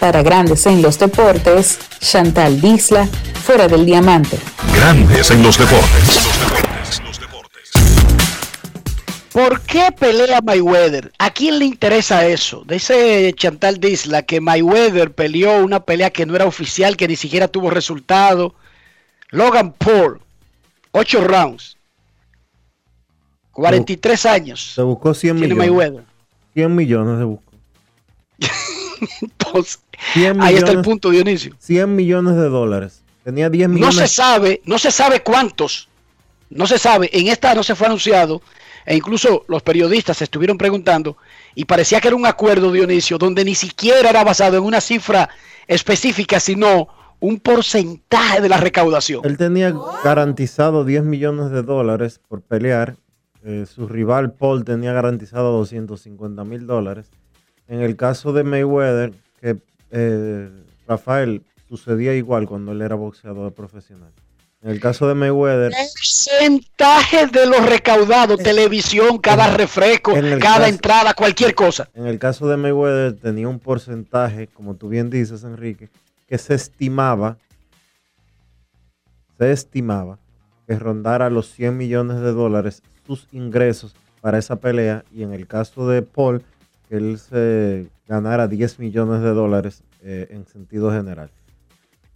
Para Grandes en los Deportes, Chantal Disla, fuera del diamante. Grandes en los deportes. ¿Por qué pelea Mayweather? ¿A quién le interesa eso? Dice Chantal Disla que Mayweather peleó una pelea que no era oficial, que ni siquiera tuvo resultado. Logan Paul, 8 rounds, 43 años. Se buscó 100 Tiene millones. Mayweather. 100 millones se buscó. Entonces, 100 ahí está el punto, Dionisio. 100 millones de dólares. Tenía 10 No millones. se sabe, no se sabe cuántos. No se sabe. En esta no se fue anunciado. E incluso los periodistas se estuvieron preguntando. Y parecía que era un acuerdo, Dionisio, donde ni siquiera era basado en una cifra específica, sino un porcentaje de la recaudación. Él tenía garantizado 10 millones de dólares por pelear. Eh, su rival Paul tenía garantizado 250 mil dólares. En el caso de Mayweather, que eh, Rafael sucedía igual cuando él era boxeador profesional. En el caso de Mayweather, Porcentaje de lo recaudado, televisión, cada refresco, en cada caso- entrada, cualquier cosa. en el caso de Mayweather tenía un porcentaje, como tú bien dices, Enrique, que se estimaba, se estimaba que rondara los 100 millones de dólares sus ingresos para esa pelea y en el caso de Paul, que él se ganara 10 millones de dólares eh, en sentido general.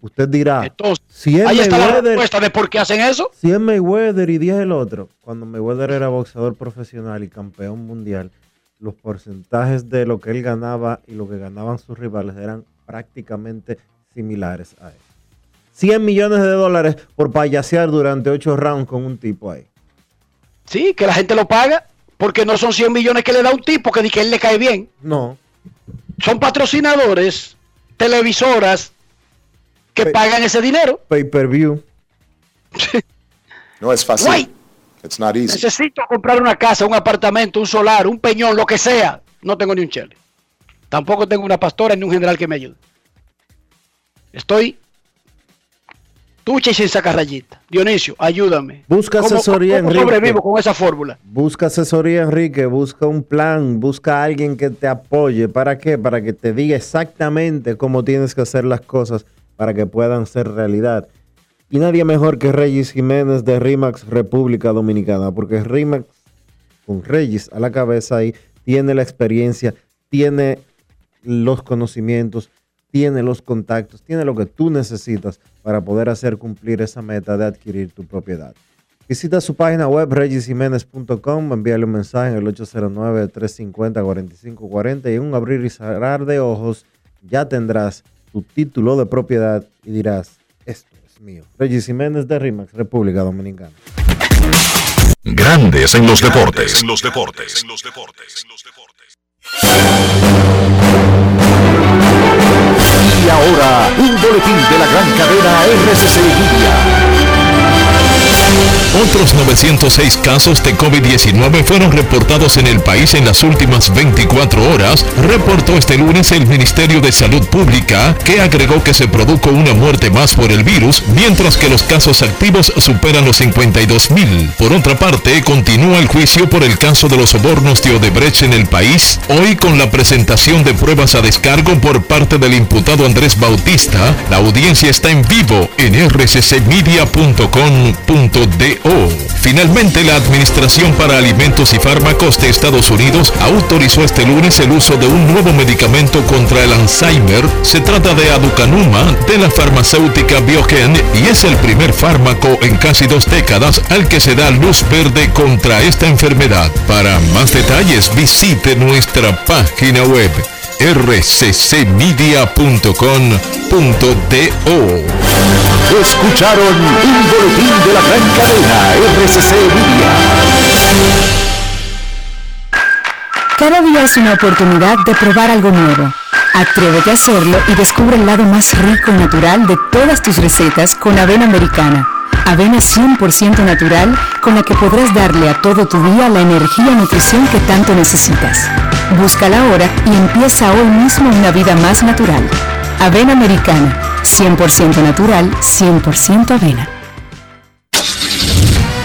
Usted dirá, Entonces, si es ahí está la Mayweather- respuesta de por qué hacen eso. si es Mayweather y 10 el otro, cuando Mayweather era boxeador profesional y campeón mundial, los porcentajes de lo que él ganaba y lo que ganaban sus rivales eran prácticamente similares a él. 100 millones de dólares por payasear durante 8 rounds con un tipo ahí. Sí, que la gente lo paga, porque no son 100 millones que le da un tipo que, di que él le cae bien. No. Son patrocinadores, televisoras, que pagan ese dinero. Pay per view. No es fácil. It's not easy. Necesito comprar una casa, un apartamento, un solar, un peñón, lo que sea. No tengo ni un chele. Tampoco tengo una pastora ni un general que me ayude. Estoy tucha y sin sacar rayita. Dionisio, ayúdame. Busca ¿Cómo- asesoría, cómo Enrique. sobrevivo con esa fórmula? Busca asesoría, Enrique. Busca un plan. Busca a alguien que te apoye. ¿Para qué? Para que te diga exactamente cómo tienes que hacer las cosas para que puedan ser realidad. Y nadie mejor que Regis Jiménez de RIMAX República Dominicana, porque RIMAX, con Regis a la cabeza ahí, tiene la experiencia, tiene los conocimientos, tiene los contactos, tiene lo que tú necesitas para poder hacer cumplir esa meta de adquirir tu propiedad. Visita su página web regisjiménez.com, envíale un mensaje en el 809-350-4540 y en un abrir y cerrar de ojos ya tendrás tu título de propiedad y dirás, esto es mío. Regis Jiménez de RIMAX, República Dominicana. Grandes en los deportes. En los deportes. Y ahora, un boletín de la gran cadena RCC Media. Otros 906 casos de COVID-19 fueron reportados en el país en las últimas 24 horas, reportó este lunes el Ministerio de Salud Pública, que agregó que se produjo una muerte más por el virus, mientras que los casos activos superan los 52 mil. Por otra parte, continúa el juicio por el caso de los sobornos de Odebrecht en el país, hoy con la presentación de pruebas a descargo por parte del imputado Andrés Bautista. La audiencia está en vivo en rccmedia.com.do. Finalmente, la Administración para Alimentos y Fármacos de Estados Unidos autorizó este lunes el uso de un nuevo medicamento contra el Alzheimer. Se trata de aducanuma de la farmacéutica Biogen y es el primer fármaco en casi dos décadas al que se da luz verde contra esta enfermedad. Para más detalles, visite nuestra página web rccmedia.com.do. Escucharon un boletín de la gran cadena RCC Media. Cada día es una oportunidad de probar algo nuevo. Atrévete a hacerlo y descubre el lado más rico y natural de todas tus recetas con avena americana. Avena 100% natural con la que podrás darle a todo tu día la energía y nutrición que tanto necesitas. Búscala ahora y empieza hoy mismo una vida más natural. Avena americana, 100% natural, 100% avena.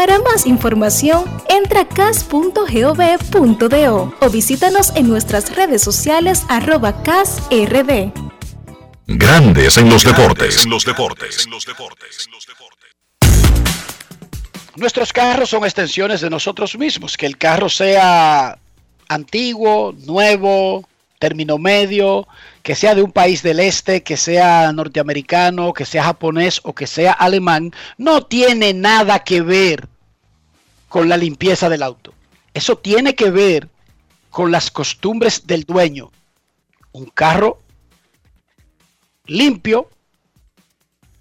Para más información, entra a cas.gov.do o visítanos en nuestras redes sociales arroba casrd. Grandes en los deportes. En los deportes. Nuestros carros son extensiones de nosotros mismos. Que el carro sea antiguo, nuevo, término medio, que sea de un país del este, que sea norteamericano, que sea japonés o que sea alemán, no tiene nada que ver con la limpieza del auto. Eso tiene que ver con las costumbres del dueño. Un carro limpio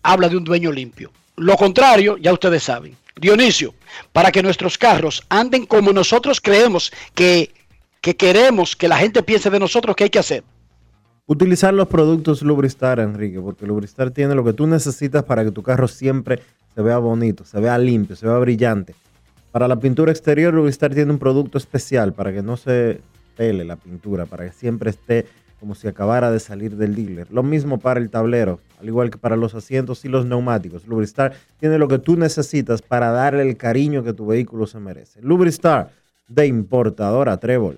habla de un dueño limpio. Lo contrario, ya ustedes saben. Dionisio, para que nuestros carros anden como nosotros creemos que, que queremos que la gente piense de nosotros, ¿qué hay que hacer? Utilizar los productos Lubristar, Enrique, porque Lubristar tiene lo que tú necesitas para que tu carro siempre se vea bonito, se vea limpio, se vea brillante. Para la pintura exterior, Lubristar tiene un producto especial para que no se pele la pintura, para que siempre esté como si acabara de salir del dealer. Lo mismo para el tablero, al igual que para los asientos y los neumáticos. Lubristar tiene lo que tú necesitas para darle el cariño que tu vehículo se merece. Lubristar de importadora Trébol.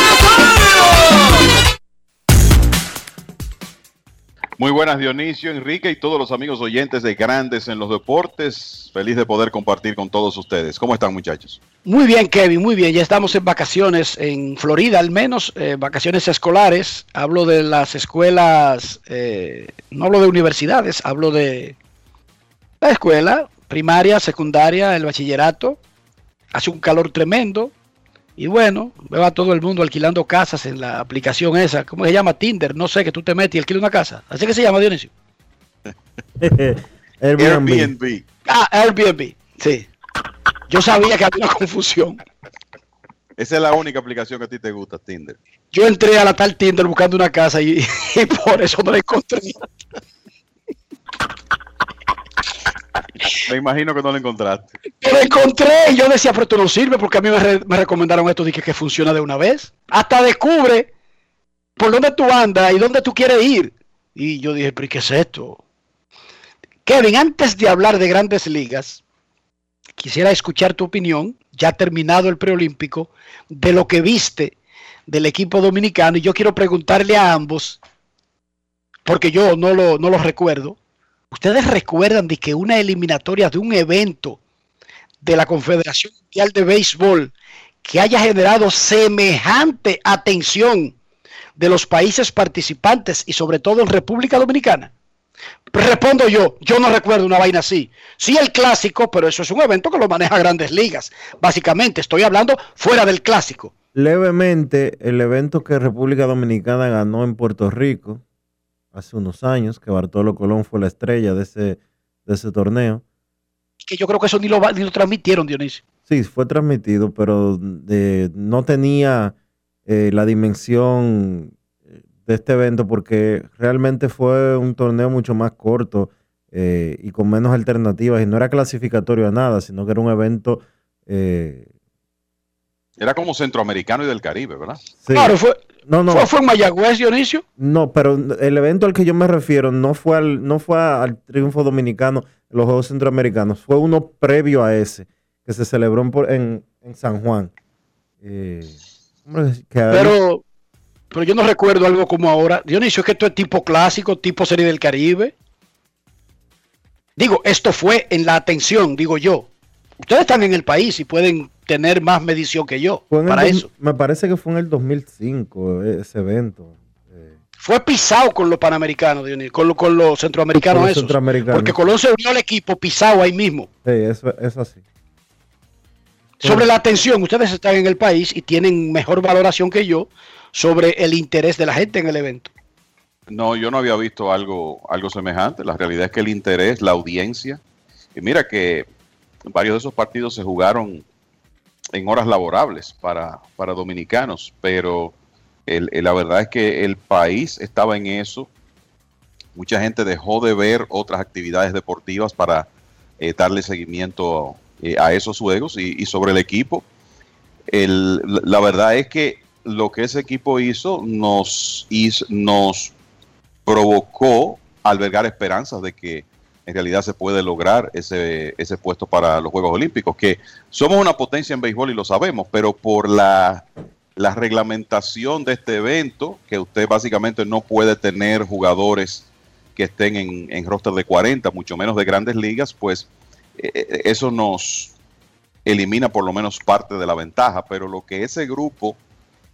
Muy buenas Dionisio, Enrique y todos los amigos oyentes de Grandes en los Deportes. Feliz de poder compartir con todos ustedes. ¿Cómo están muchachos? Muy bien, Kevin, muy bien. Ya estamos en vacaciones, en Florida al menos, eh, vacaciones escolares. Hablo de las escuelas, eh, no hablo de universidades, hablo de la escuela primaria, secundaria, el bachillerato. Hace un calor tremendo. Y bueno, veo a todo el mundo alquilando casas en la aplicación esa. ¿Cómo se llama? Tinder. No sé, que tú te metes y alquilas una casa. Así que se llama, Dionisio. Airbnb. Ah, Airbnb. Sí. Yo sabía que había una confusión. Esa es la única aplicación que a ti te gusta, Tinder. Yo entré a la tal Tinder buscando una casa y, y por eso no la encontré. Me imagino que no lo encontraste. Lo encontré y yo decía, pero esto no sirve porque a mí me, me recomendaron esto de que, funciona de una vez. Hasta descubre por dónde tú andas y dónde tú quieres ir. Y yo dije, pero ¿y ¿qué es esto? Kevin, antes de hablar de grandes ligas, quisiera escuchar tu opinión, ya terminado el preolímpico, de lo que viste del equipo dominicano. Y yo quiero preguntarle a ambos porque yo no lo, no lo recuerdo. ¿Ustedes recuerdan de que una eliminatoria de un evento de la Confederación Mundial de Béisbol que haya generado semejante atención de los países participantes y sobre todo en República Dominicana? Respondo yo, yo no recuerdo una vaina así. Sí el clásico, pero eso es un evento que lo maneja grandes ligas. Básicamente, estoy hablando fuera del clásico. Levemente, el evento que República Dominicana ganó en Puerto Rico hace unos años, que Bartolo Colón fue la estrella de ese, de ese torneo. Que yo creo que eso ni lo, ni lo transmitieron, Dionisio. Sí, fue transmitido, pero de- no tenía eh, la dimensión eh, de este evento porque realmente fue un torneo mucho más corto eh, y con menos alternativas y no era clasificatorio a nada, sino que era un evento... eh, Era como centroamericano y del Caribe, ¿verdad? sí. Claro, fue, No, no. fue, fue en Mayagüez, Dionisio. No, pero el evento al que yo me refiero no fue al, no fue al triunfo dominicano en los Juegos Centroamericanos, fue uno previo a ese, que se celebró en, en, San Juan. Eh, Pero, pero yo no recuerdo algo como ahora. Dionisio, es que esto es tipo clásico, tipo serie del Caribe. Digo, esto fue en la atención, digo yo. Ustedes están en el país y pueden tener más medición que yo fue en el para eso. Me parece que fue en el 2005 eh, ese evento. Fue pisado con los panamericanos, Dionisio, con, lo- con los centroamericanos Con los esos. centroamericanos. Porque Colón se unió al equipo pisado ahí mismo. Sí, eso, eso así. Sobre la atención, ustedes están en el país y tienen mejor valoración que yo sobre el interés de la gente en el evento. No, yo no había visto algo, algo semejante. La realidad es que el interés, la audiencia, y mira que varios de esos partidos se jugaron en horas laborables para, para dominicanos, pero el- la verdad es que el país estaba en eso. Mucha gente dejó de ver otras actividades deportivas para eh, darle seguimiento eh, a esos juegos y, sobre el equipo. la- verdad es que lo que ese equipo hizo nos, hizo- nos provocó albergar esperanzas de que en realidad se puede lograr ese, ese puesto para los Juegos Olímpicos, que somos una potencia en béisbol y lo sabemos, pero por la, la reglamentación de este evento, que usted básicamente no puede tener jugadores que estén en, en roster de 40, mucho menos de grandes ligas, pues eh, eh, eso nos elimina por lo menos parte de la ventaja, pero lo que ese grupo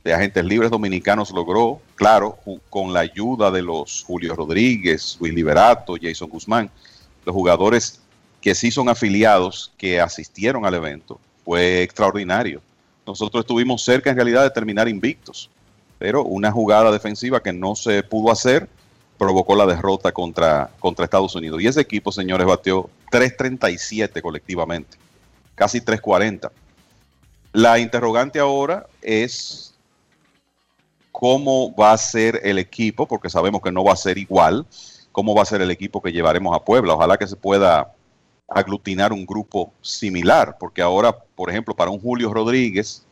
de agentes libres dominicanos logró, claro, con la ayuda de los Julio Rodríguez, Luis Liberato, Jason Guzmán, los jugadores que sí son afiliados, que asistieron al evento, fue extraordinario. Nosotros estuvimos cerca en realidad de terminar invictos, pero una jugada defensiva que no se pudo hacer provocó la derrota contra, contra Estados Unidos. Y ese equipo, señores, bateó 3.37 colectivamente, casi 3.40. La interrogante ahora es cómo va a ser el equipo, porque sabemos que no va a ser igual, cómo va a ser el equipo que llevaremos a Puebla. Ojalá que se pueda aglutinar un grupo similar, porque ahora, por ejemplo, para un Julio Rodríguez,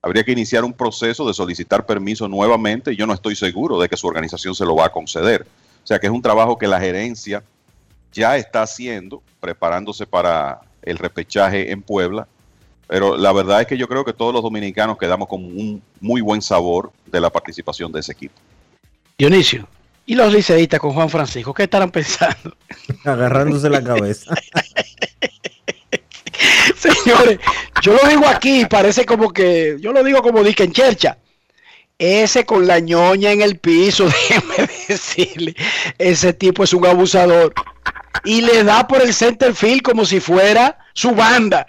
habría que iniciar un proceso de solicitar permiso nuevamente y yo no estoy seguro de que su organización se lo va a conceder. O sea que es un trabajo que la gerencia ya está haciendo, preparándose para el repechaje en Puebla. Pero la verdad es que yo creo que todos los dominicanos quedamos con un muy buen sabor de la participación de ese equipo. Dionisio, ¿y los liceístas con Juan Francisco? ¿Qué estarán pensando? Agarrándose la cabeza. Señores, yo lo digo aquí, parece como que, yo lo digo como dije en Chercha. Ese con la ñoña en el piso, déjeme decirle, ese tipo es un abusador. Y le da por el center field como si fuera su banda.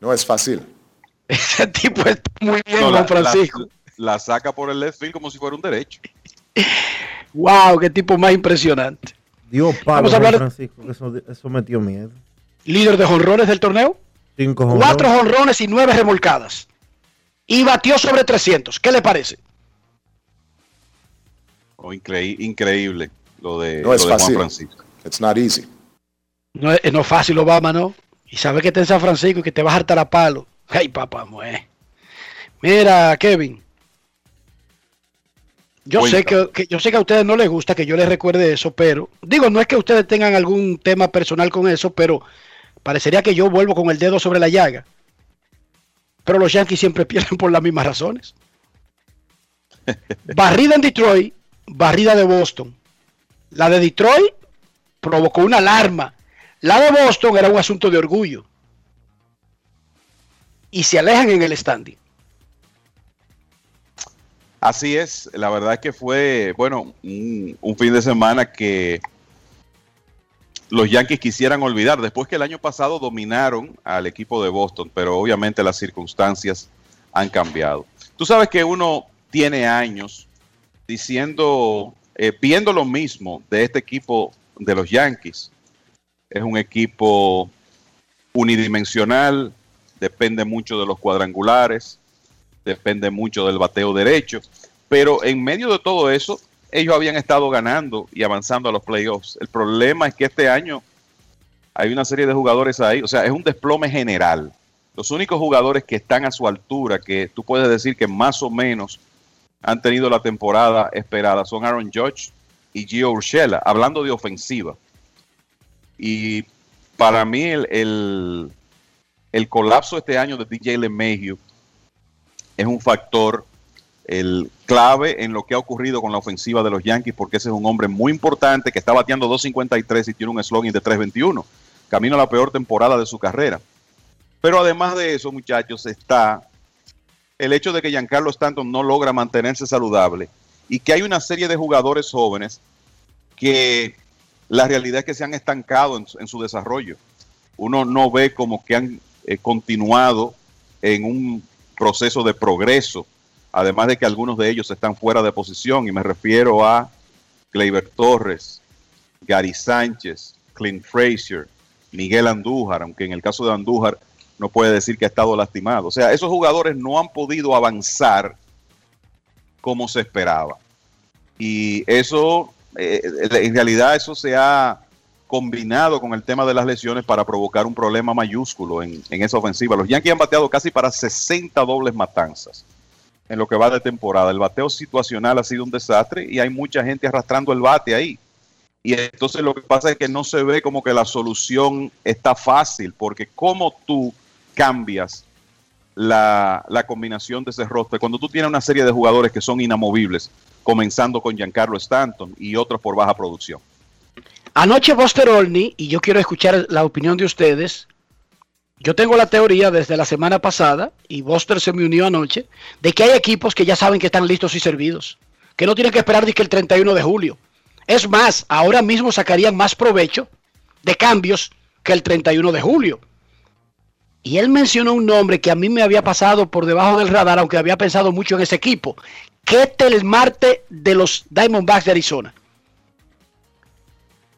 No es fácil. Ese tipo está muy bien, No, la- Juan Francisco. La, la saca por el left field como si fuera un derecho. Wow, qué tipo más impresionante. Dio palo Vamos a hablar- Francisco, que eso, eso metió miedo. Líder de jonrones del torneo. Cinco Cuatro jonrones. jonrones y nueve remolcadas. Y batió sobre 300. ¿Qué le parece? Oh, increí- increíble lo de, No es lo de Juan fácil. Francisco. It's not easy. No es, no es fácil, Obama, ¿no? Y sabe que está en San Francisco y que te vas a hartar a palo. Ay, papá, mue. Mira, Kevin. Yo sé que, que- yo sé que a ustedes no les gusta que yo les recuerde eso, pero digo, no es que ustedes tengan algún tema personal con eso, pero parecería que yo vuelvo con el dedo sobre la llaga. Pero los Yankees siempre pierden por las mismas razones. Barrida en Detroit, barrida de Boston. La de Detroit provocó una alarma. La de Boston era un asunto de orgullo. Y se alejan en el standing. Así es, la verdad es que fue, bueno, un, fin de semana que los Yankees quisieran olvidar, después que el año pasado dominaron al equipo de Boston, pero obviamente las circunstancias han cambiado. Tú sabes que uno tiene años diciendo, eh, viendo lo mismo de este equipo de los Yankees. Es un equipo unidimensional, depende mucho de los cuadrangulares, depende mucho del bateo derecho, pero en medio de todo eso, ellos habían estado ganando y avanzando a los playoffs. El problema es que este año hay una serie de jugadores ahí, o sea, es un desplome general. Los únicos jugadores que están a su altura, que tú puedes decir que más o menos han tenido la temporada esperada, son Aaron Judge y Gio Urshela, hablando de ofensiva. Y para mí el, el, colapso este año de DJ LeMahieu es un factor el clave en lo que ha ocurrido con la ofensiva de los Yankees, porque ese es un hombre muy importante que está bateando 2.53 y tiene un slogan de 3.21. Camino a la peor temporada de su carrera. Pero además de eso, muchachos, está el hecho de que Giancarlo Stanton no logra mantenerse saludable y que hay una serie de jugadores jóvenes que la realidad es que se han estancado en, su desarrollo. Uno no ve como que han eh, continuado en un proceso de progreso además de que algunos de ellos están fuera de posición, y me refiero a Gleyber Torres, Gary Sánchez, Clint Frazier, Miguel Andújar, aunque en el caso de Andújar no puede decir que ha estado lastimado. O sea, esos jugadores no han podido avanzar como se esperaba. Y eso, eh, en realidad, eso se ha combinado con el tema de las lesiones para provocar un problema mayúsculo en, en esa ofensiva. Los Yankees han bateado casi para 60 dobles matanzas en lo que va de temporada. El bateo situacional ha sido un desastre y hay mucha gente arrastrando el bate ahí. Y entonces lo que pasa es que no se ve como que la solución está fácil, porque como tú cambias la, la, combinación de ese roster, cuando tú tienes una serie de jugadores que son inamovibles, comenzando con Giancarlo Stanton y otros por baja producción. Anoche Buster Olney, y yo quiero escuchar la opinión de ustedes, yo tengo la teoría desde la semana pasada, y Buster se me unió anoche, de que hay equipos que ya saben que están listos y servidos, que no tienen que esperar que el 31 de julio. Es más, ahora mismo sacarían más provecho de cambios que el 31 de julio. Y él mencionó un nombre que a mí me había pasado por debajo del radar, aunque había pensado mucho en ese equipo. Ketel Marte de los Diamondbacks de Arizona.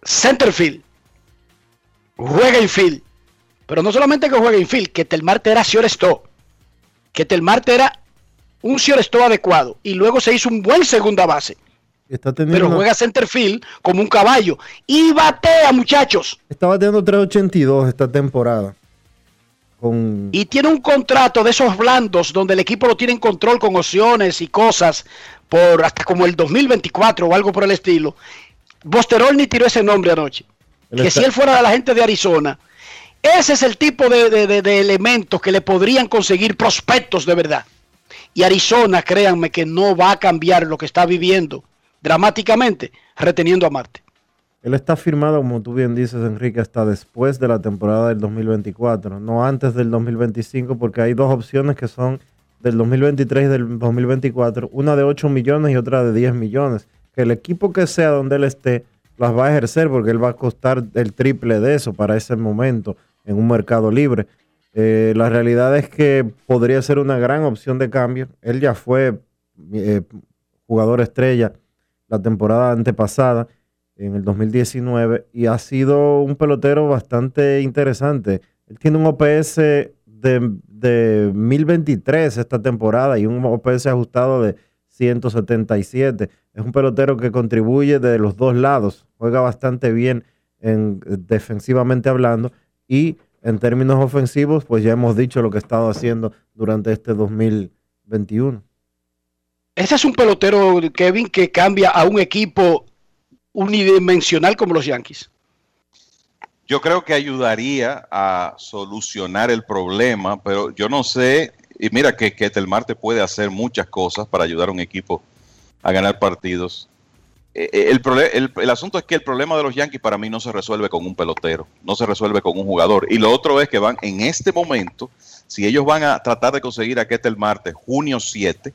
Centerfield. Juega en field. Pero no solamente que juegue infield, que Telmarte era shortstop. Que Telmarte era un shortstop adecuado. Y luego se hizo un buen segunda base. Está pero juega centerfield como un caballo. Y batea, muchachos. Está bateando 3.82 esta temporada. Con... Y tiene un contrato de esos blandos donde el equipo lo tiene en control con opciones y cosas por hasta como el 2024 o algo por el estilo. Bosterolni tiró ese nombre anoche. Él que está... si él fuera de la gente de Arizona, ese es el tipo de, de, de, elementos que le podrían conseguir prospectos de verdad. Y Arizona, créanme que no va a cambiar lo que está viviendo dramáticamente reteniendo a Marte. Él está firmado, como tú bien dices, Enrique, hasta después de la temporada del 2024, no antes del 2025, porque hay dos opciones que son del 2023 y del 2024, una de 8 millones y otra de 10 millones. Que el equipo que sea donde él esté las va a ejercer porque él va a costar el triple de eso para ese momento en un mercado libre. Eh, la realidad es que podría ser una gran opción de cambio. Él ya fue eh, jugador estrella la temporada antepasada, en el 2019, y ha sido un pelotero bastante interesante. Él tiene un OPS de, de 1023 esta temporada y un OPS ajustado de 177. Es un pelotero que contribuye de los dos lados, juega bastante bien en, defensivamente hablando y en términos ofensivos, pues ya hemos dicho lo que ha estado haciendo durante este 2021. Ese es un pelotero, Kevin, que cambia a un equipo unidimensional como los Yankees. Yo creo que ayudaría a solucionar el problema, pero yo no sé, y mira que, que Telmarte puede hacer muchas cosas para ayudar a un equipo a ganar partidos. el, prole- el- el asunto es que el problema de los Yankees para mí no se resuelve con un pelotero, no se resuelve con un jugador. Y lo otro es que van en este momento, si ellos van a tratar de conseguir a Ketel Marte junio 7,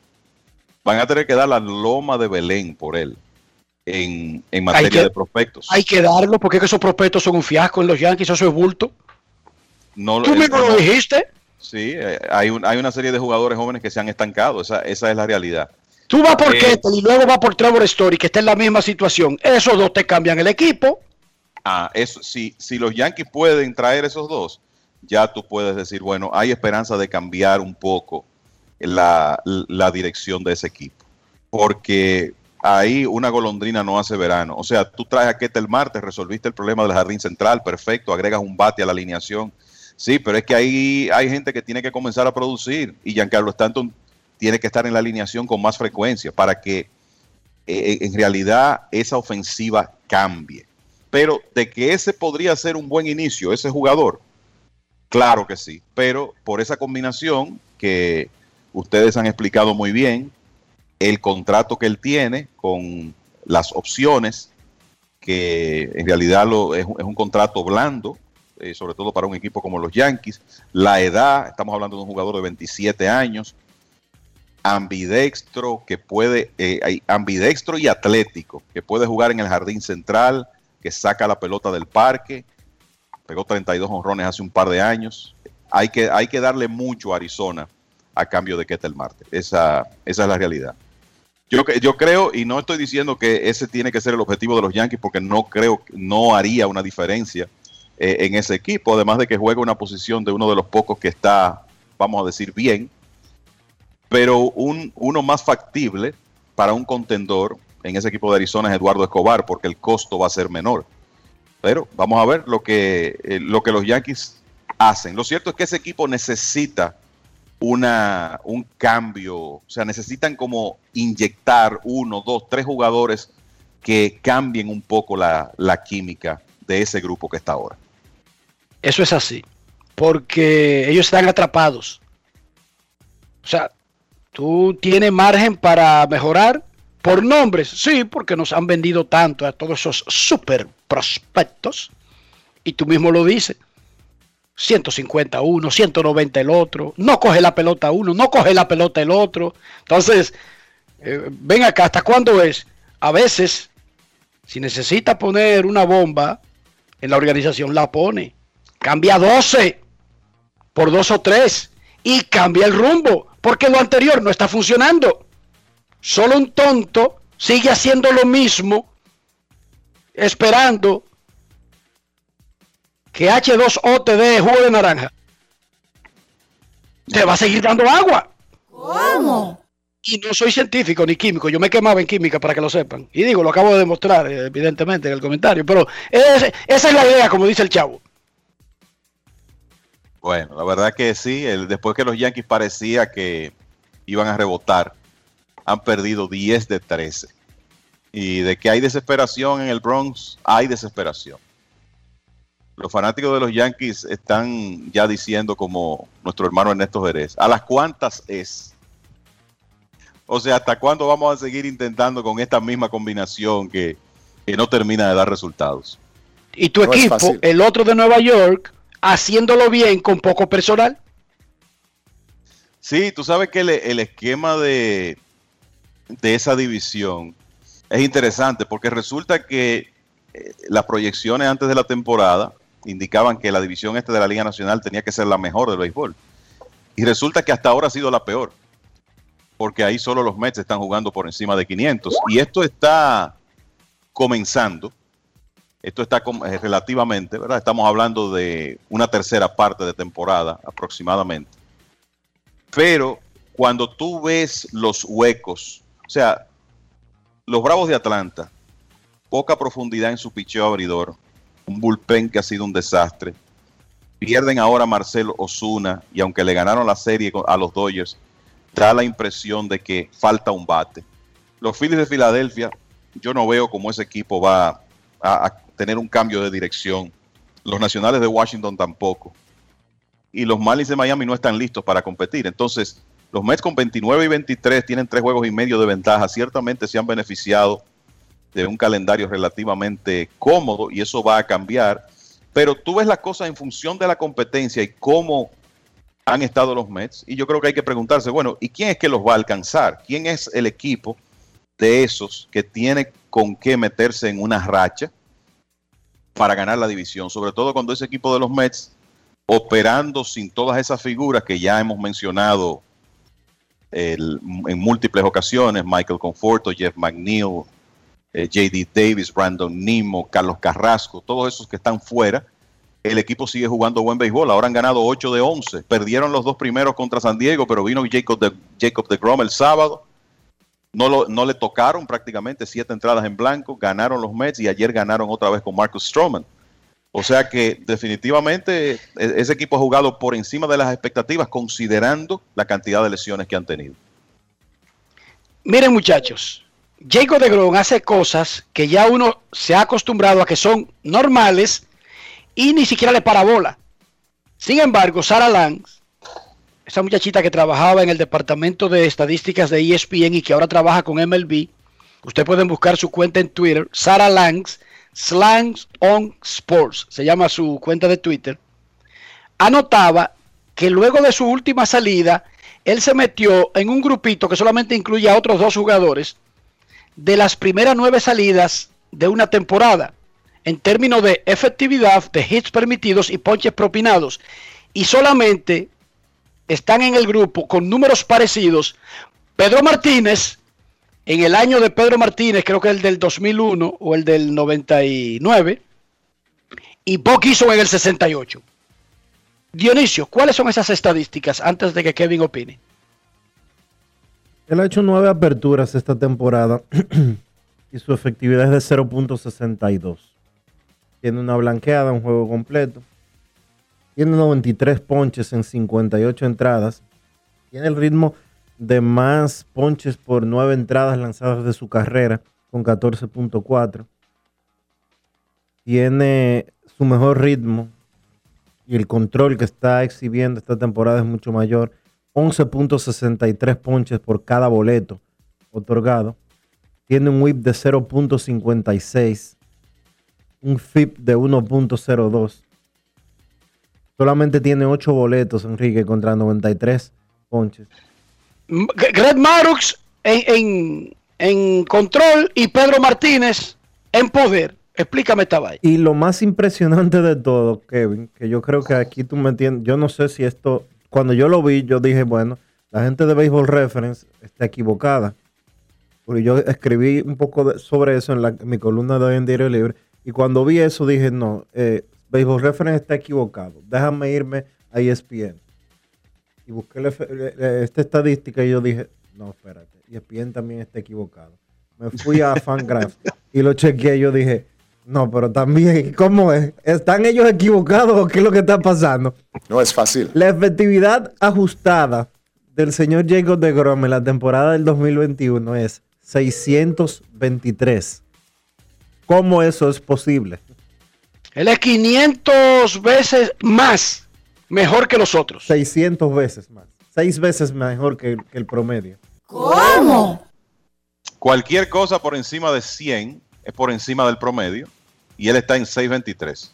van a tener que dar la loma de Belén por él en, en materia que- de prospectos. Hay que darlo porque es que esos prospectos son un fiasco en los Yankees, eso es bulto. No, Tú mismo lo dijiste. Sí, eh, hay, un- hay una serie de jugadores jóvenes que se han estancado, esa, esa es la realidad. Tú vas por Eh, y luego vas por Trevor Story, que está en la misma situación. Esos dos te cambian el equipo. Ah, eso, si, si los Yankees pueden traer esos dos, ya tú puedes decir, bueno, hay esperanza de cambiar un poco la, la dirección de ese equipo. Porque ahí una golondrina no hace verano. O sea, tú traes a Ketel Marte, resolviste el problema del jardín central, perfecto, agregas un bate a la alineación. Sí, pero es que ahí hay gente que tiene que comenzar a producir y Giancarlo Stanton tiene que estar en la alineación con más frecuencia para que eh, en realidad esa ofensiva cambie. Pero de que ese podría ser un buen inicio, ese jugador, claro que sí. Pero por esa combinación que ustedes han explicado muy bien, el contrato que él tiene con las opciones, que en realidad lo, es un contrato blando, eh, sobre todo para un equipo como los Yankees, la edad, estamos hablando de un jugador de 27 años, ambidextro, que puede, eh, ambidextro y atlético, que puede jugar en el jardín central, que saca la pelota del parque, pegó 32 honrones hace un par de años. Hay que, hay que darle mucho a Arizona a cambio de Ketel Marte. Esa, esa es la realidad. Yo, yo creo, y no estoy diciendo que ese tiene que ser el objetivo de los Yankees, porque no creo, no haría una diferencia eh, en ese equipo, además de que juega una posición de uno de los pocos que está, vamos a decir, bien, pero un, uno más factible para un contendor en ese equipo de Arizona es Eduardo Escobar, porque el costo va a ser menor. Pero vamos a ver lo que, eh, lo que los Yankees hacen. Lo cierto es que ese equipo necesita una, un cambio, o sea, necesitan como inyectar uno, dos, tres jugadores que cambien un poco la, la química de ese grupo que está ahora. Eso es así. Porque ellos están atrapados. O sea, tú tienes margen para mejorar por nombres. Sí, porque nos han vendido tanto a todos esos super prospectos. Y tú mismo lo dices. 150 uno, 190 el otro. No coge la pelota uno, no coge la pelota el otro. Entonces, eh, ven acá, ¿hasta cuándo es? A veces, si necesita poner una bomba en la organización, la pone. Cambia 12 por dos o tres y cambia el rumbo, porque lo anterior no está funcionando. Solo un tonto sigue haciendo lo mismo, esperando que H2O te dé jugo de naranja. Te va a seguir dando agua. ¿Cómo? Y no soy científico ni químico, yo me quemaba en química para que lo sepan. Y digo, lo acabo de demostrar, eh, evidentemente, en el comentario, pero es- esa es la idea, como dice el chavo. Bueno, la verdad que sí, el- después que los Yankees parecía que iban a rebotar, han perdido 10 de 13. Y de que hay desesperación en el Bronx, hay desesperación. Los fanáticos de los Yankees están ya diciendo como nuestro hermano Ernesto Jerez, ¿a las cuantas es? O sea, ¿hasta cuándo vamos a seguir intentando con esta misma combinación que, que no termina de dar resultados? Y tu No equipo, el otro de Nueva York, haciéndolo bien con poco personal. Sí, tú sabes que el, esquema de, de esa división es interesante porque resulta que eh, las proyecciones antes de la temporada indicaban que la división este de la Liga Nacional tenía que ser la mejor del béisbol. Y resulta que hasta ahora ha sido la peor. Porque ahí solo los Mets están jugando por encima de 500. Y esto está comenzando. Esto está eh, relativamente, ¿verdad? Estamos hablando de una tercera parte de temporada aproximadamente. Pero cuando tú ves los huecos, o sea, los Bravos de Atlanta, poca profundidad en su picheo abridor, un bullpen que ha sido un desastre. Pierden ahora a Marcelo Osuna y aunque le ganaron la serie a los Dodgers, da la impresión de que falta un bate. Los Phillies de Filadelfia, yo no veo cómo ese equipo va a, a tener un cambio de dirección. Los Nacionales de Washington tampoco y los Marlins de Miami no están listos para competir. Entonces, los Mets con 29 y 23 tienen tres juegos y medio de ventaja. Ciertamente se han beneficiado de un calendario relativamente cómodo y eso va a cambiar. Pero tú ves las cosas en función de la competencia y cómo han estado los Mets. Y yo creo que hay que preguntarse, bueno, ¿y quién es que los va a alcanzar? ¿Quién es el equipo de esos que tiene con qué meterse en una racha para ganar la división? Sobre todo cuando ese equipo de los Mets operando sin todas esas figuras que ya hemos mencionado el- en múltiples ocasiones, Michael Conforto, Jeff McNeil, eh, JD Davis, Brandon Nimo, Carlos Carrasco, todos esos que están fuera, el equipo sigue jugando buen béisbol. Ahora han ganado 8 de 11. Perdieron los dos primeros contra San Diego, pero vino Jacob de, Jacob de Grom el sábado. No, le tocaron prácticamente siete entradas en blanco. Ganaron los Mets y ayer ganaron otra vez con Marcus Stroman. O sea que definitivamente e- ese equipo ha jugado por encima de las expectativas considerando la cantidad de lesiones que han tenido. Miren muchachos, Jacob de Grom hace cosas que ya uno se ha acostumbrado a que son normales y ni siquiera le para bola. Sin embargo, Sarah Langs, esa muchachita que trabajaba en el departamento de estadísticas de ESPN y que ahora trabaja con MLB, ustedes pueden buscar su cuenta en Twitter, Sarah Langs, Slangs on Sports, se llama su cuenta de Twitter, anotaba que luego de su última salida, él se metió en un grupito que solamente incluye a otros dos jugadores de las primeras nueve salidas de una temporada en términos de efectividad de hits permitidos y ponches propinados. Y solamente están en el grupo con números parecidos Pedro Martínez en el año de Pedro Martínez, creo que el del 2001 o el del 99, y Bob Gibson en el 68. Dionisio, ¿cuáles son esas estadísticas antes de que Kevin opine? Él ha hecho nueve aperturas esta temporada y su efectividad es de 0.62. Tiene una blanqueada, un juego completo. Tiene 93 ponches en 58 entradas. Tiene el ritmo de más ponches por nueve entradas lanzadas de su carrera con 14.4. Tiene su mejor ritmo y el control que está exhibiendo esta temporada es mucho mayor. 11.63 ponches por cada boleto otorgado. Tiene un whip de 0.56. Un FIP de 1.02. Solamente tiene 8 boletos, Enrique, contra 93 ponches. Greg Marux en, en- en control y Pedro Martínez en poder. Explícame esta vaina. Y lo más impresionante de todo, Kevin, que yo creo que aquí tú me entiendes, yo no sé si esto, cuando yo lo vi, yo dije, bueno, la gente de Baseball Reference está equivocada. Porque yo escribí un poco de- sobre eso en, la- en mi columna de hoy en Diario Libre. Y cuando vi eso dije, no, eh, Baseball Reference está equivocado. Déjame irme a ESPN. Y busqué esta estadística y yo dije, no, espérate, ESPN también está equivocado. Me fui a Fangraph y lo chequeé y yo dije, no, pero también, ¿cómo es? ¿Están ellos equivocados o qué es lo que está pasando? No es fácil. La efectividad ajustada del señor Jacob de Grom en la temporada del 2021 es 623. ¿Cómo eso es posible? Él es 500 veces más mejor que los otros. 600 veces más. Seis veces mejor que, el- que el promedio. ¿Cómo? Cualquier cosa por encima de 100 es por encima del promedio y él está en 623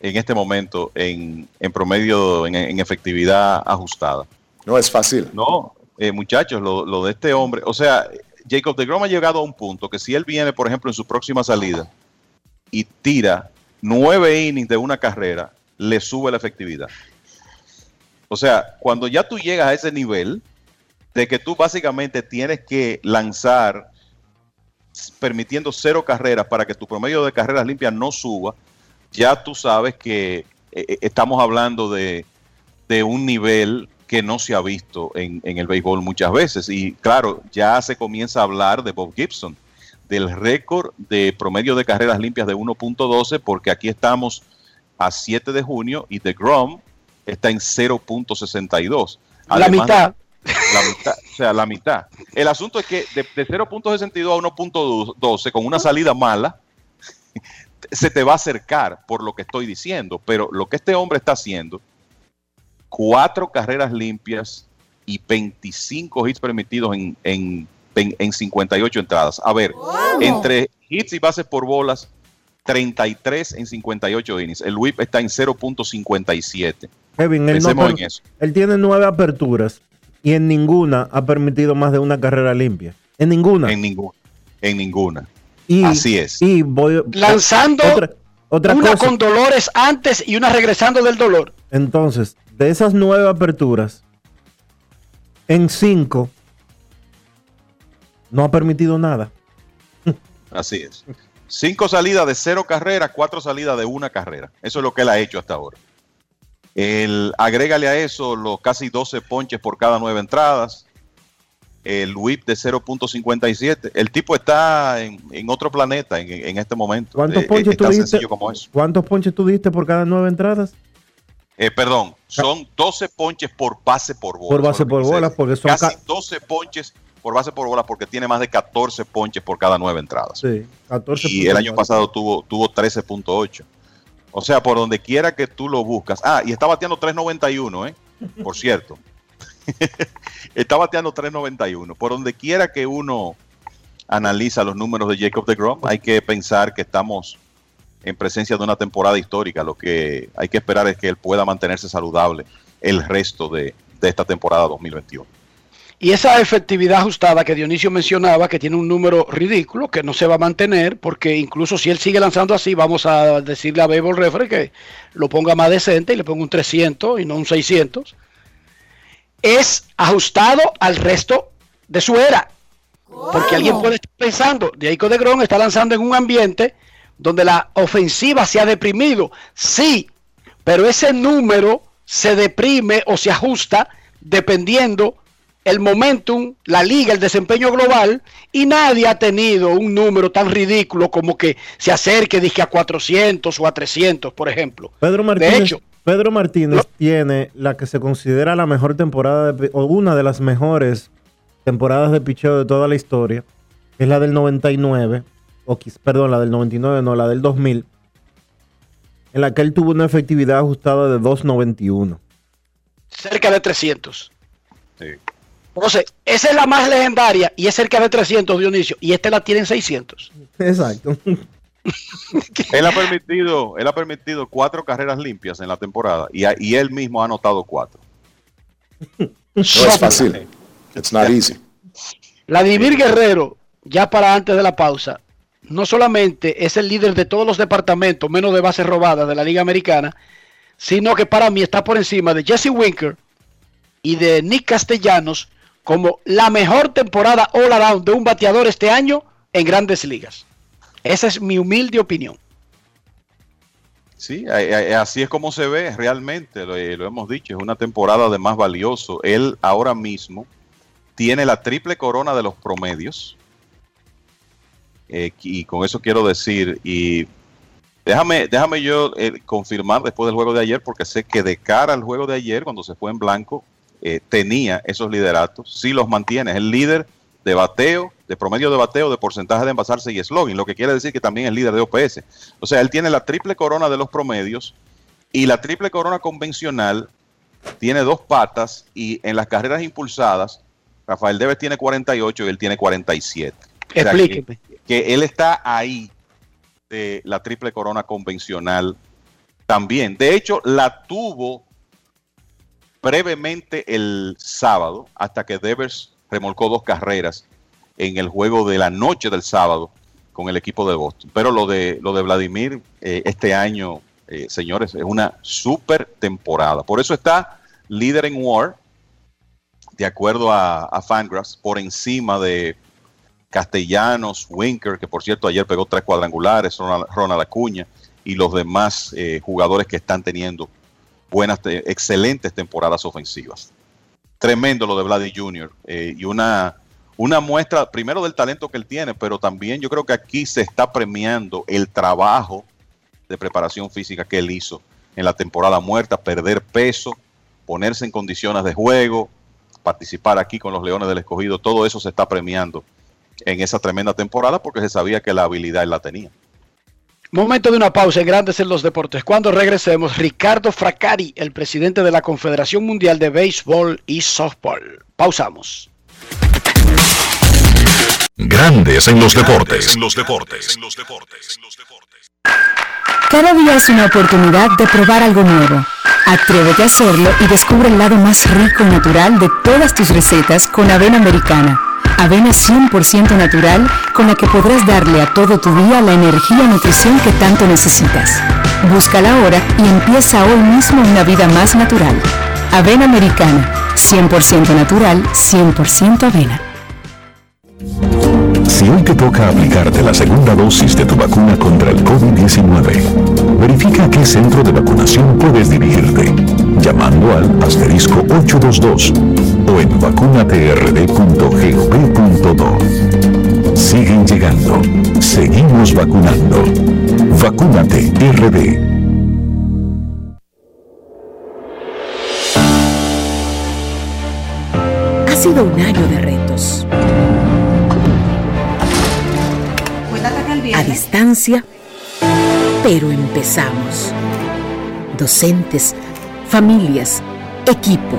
en este momento en, en promedio, en, en efectividad ajustada. No es fácil. No, eh, muchachos, lo, lo de este hombre, o sea, Jacob de Grom ha llegado a un punto que si él viene, por ejemplo, en su próxima salida y tira nueve innings de una carrera, le sube la efectividad. O sea, cuando ya tú llegas a ese nivel de que tú básicamente tienes que lanzar permitiendo cero carreras para que tu promedio de carreras limpias no suba, ya tú sabes que eh, eh, estamos hablando de, de un nivel que no se ha visto en, en el béisbol muchas veces. Y claro, ya se comienza a hablar de Bob Gibson, del récord de promedio de carreras limpias de 1.12, porque aquí estamos a 7 de junio y The Grom está en 0.62. La de- mitad. la mitad, o sea, la mitad. El asunto es que de, de 0.62 a 1.12 con una salida mala, se te va a acercar por lo que estoy diciendo, pero lo que este hombre está haciendo, cuatro carreras limpias y 25 hits permitidos en, en en, en 58 entradas. A ver, entre hits y bases por bolas, 33 en 58 innings. El whip está en 0.57. Kevin, él, no en eso. él tiene nueve aperturas y en ninguna ha permitido más de una carrera limpia. En ninguna. En ninguna. En ninguna. Y- Así es. Y voy Lanzando otra, otra una cosa. con dolores antes y una regresando del dolor. Entonces, de esas nueve aperturas, en cinco no ha permitido nada. Así es. Cinco salidas de cero carreras, cuatro salidas de una carrera. Eso es lo que él ha hecho hasta ahora. El, agrégale a eso los casi 12 ponches por cada nueve entradas. El whip de 0.57. El tipo está en, en otro planeta en, en este momento. ¿Cuántos Eh, ponches es tú diste? ¿Cuántos ponches tú diste por cada nueve entradas? Eh, perdón, son 12 ponches por base por bola. Por base por bolas, porque son Casi ca- 12 ponches por base por bola porque tiene más de 14 ponches por cada nueve entradas. Sí, 14 y el año pasado tuvo, tuvo 13.8. O sea, por donde quiera que tú lo buscas. Ah, y está bateando 3.91, ¿eh? Por cierto. está bateando 3.91. Por donde quiera que uno analiza los números de Jacob de Grom, hay que pensar que estamos en presencia de una temporada histórica. Lo que hay que esperar es que él pueda mantenerse saludable el resto de, de esta temporada 2021. Y esa efectividad ajustada que Dionisio mencionaba, que tiene un número ridículo, que no se va a mantener, porque incluso si él sigue lanzando así, vamos a decirle a Baseball Referee que lo ponga más decente y le ponga un 300 y no un 600, es ajustado al resto de su era. Porque alguien puede estar pensando, Jacob de Grom está lanzando en un ambiente donde la ofensiva se ha deprimido. Sí, pero ese número se deprime o se ajusta dependiendo el momentum, la liga, el desempeño global, y nadie ha tenido un número tan ridículo como que se acerque dije, a 400 o a 300, por ejemplo. Pedro Martínez, hecho- Pedro Martínez tiene la que se considera la mejor temporada, de o una de las mejores temporadas de picheo de toda la historia, que es la del 99, o perdón, la del 99, no, la del 2000, en la que él tuvo una efectividad ajustada de 2.91. Cerca de 300. Entonces, esa es la más legendaria y es cerca de 300, Dionisio, y esta la tiene en 600. Exacto. Él ha permitido, él ha permitido cuatro carreras limpias en la temporada y, a- y él mismo ha anotado cuatro. No es fácil. It's not easy. Vladimir Guerrero, ya para antes de la pausa, no solamente es el líder de todos los departamentos, menos de bases robadas de la Liga Americana, sino que para mí está por encima de Jesse Winker y de Nick Castellanos como la mejor temporada all around de un bateador este año en grandes ligas. Esa es mi humilde opinión. Sí, así es como se ve realmente, lo, eh, lo hemos dicho, es una temporada de más valioso. Él ahora mismo tiene la triple corona de los promedios. Eh, y con eso quiero decir, y déjame, déjame yo eh, confirmar después del juego de ayer, porque sé que de cara al juego de ayer, cuando se fue en blanco, eh, tenía esos lideratos, sí los mantiene, es el líder de bateo, de promedio de bateo, de porcentaje de envasarse y slogan, lo que quiere decir que también es líder de OPS. O sea, él tiene la triple corona de los promedios y la triple corona convencional tiene dos patas y en las carreras impulsadas, Rafael Deves tiene 48 y él tiene 47. O sea, Explíqueme. que, que él está ahí de la triple corona convencional también. De hecho, la tuvo brevemente el sábado hasta que Devers remolcó dos carreras en el juego de la noche del sábado con el equipo de Boston. Pero lo de, lo de Vladimir eh, este año, eh, señores, es una super temporada. Por eso está líder en WAR, de acuerdo a, a Fangraphs, por encima de Castellanos, Winker, que por cierto ayer pegó tres cuadrangulares, Ronald, Acuña y los demás eh, jugadores que están teniendo buenas, te- excelentes temporadas ofensivas. Tremendo lo de Vladdy Jr. eh, y una, una muestra primero del talento que él tiene, pero también yo creo que aquí se está premiando el trabajo de preparación física que él hizo en la temporada muerta, perder peso, ponerse en condiciones de juego, participar aquí con los Leones del Escogido, todo eso se está premiando en esa tremenda temporada porque se sabía que la habilidad él la tenía. Momento de una pausa en Grandes en los Deportes. Cuando regresemos, Ricardo Fracari, el presidente de la Confederación Mundial de Béisbol y Softball. Pausamos. Grandes en los deportes. En los deportes. Cada día es una oportunidad de probar algo nuevo. Atrévete a hacerlo y descubre el lado más rico y natural de todas tus recetas con avena americana. Avena 100% natural con la que podrás darle a todo tu día la energía y nutrición que tanto necesitas. Búscala ahora y empieza hoy mismo una vida más natural. Avena americana, 100% natural, 100% avena. Si hoy te toca aplicarte la segunda dosis de tu vacuna contra el COVID-19, verifica a qué centro de vacunación puedes dirigirte, llamando al asterisco 822 o en vacunatrd.gov.do. Siguen llegando. Seguimos vacunando. Vacúnate RD. Ha sido un año de retos. A distancia, pero empezamos. Docentes, familias, equipo.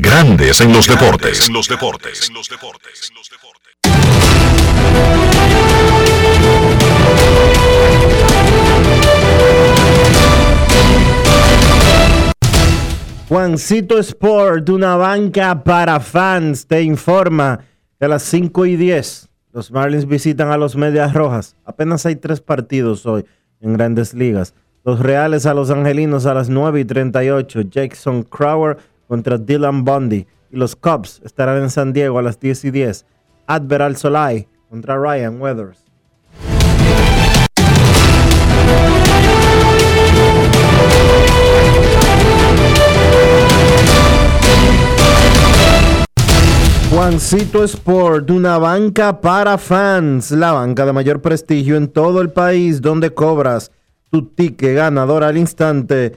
Grandes en los deportes. En los deportes. Juancito Sport, una banca para fans, te informa que a las 5 y 10 los Marlins visitan a los Medias Rojas. Apenas hay tres partidos hoy en grandes ligas. Los Reales a los Angelinos a las 9 y 38. Jackson Crower contra Dylan Bundy. Y los Cubs estarán en San Diego a las 10 y 10. Adveral Solai contra Ryan Weathers. Juancito Sport, una banca para fans, la banca de mayor prestigio en todo el país, donde cobras tu ticket ganador al instante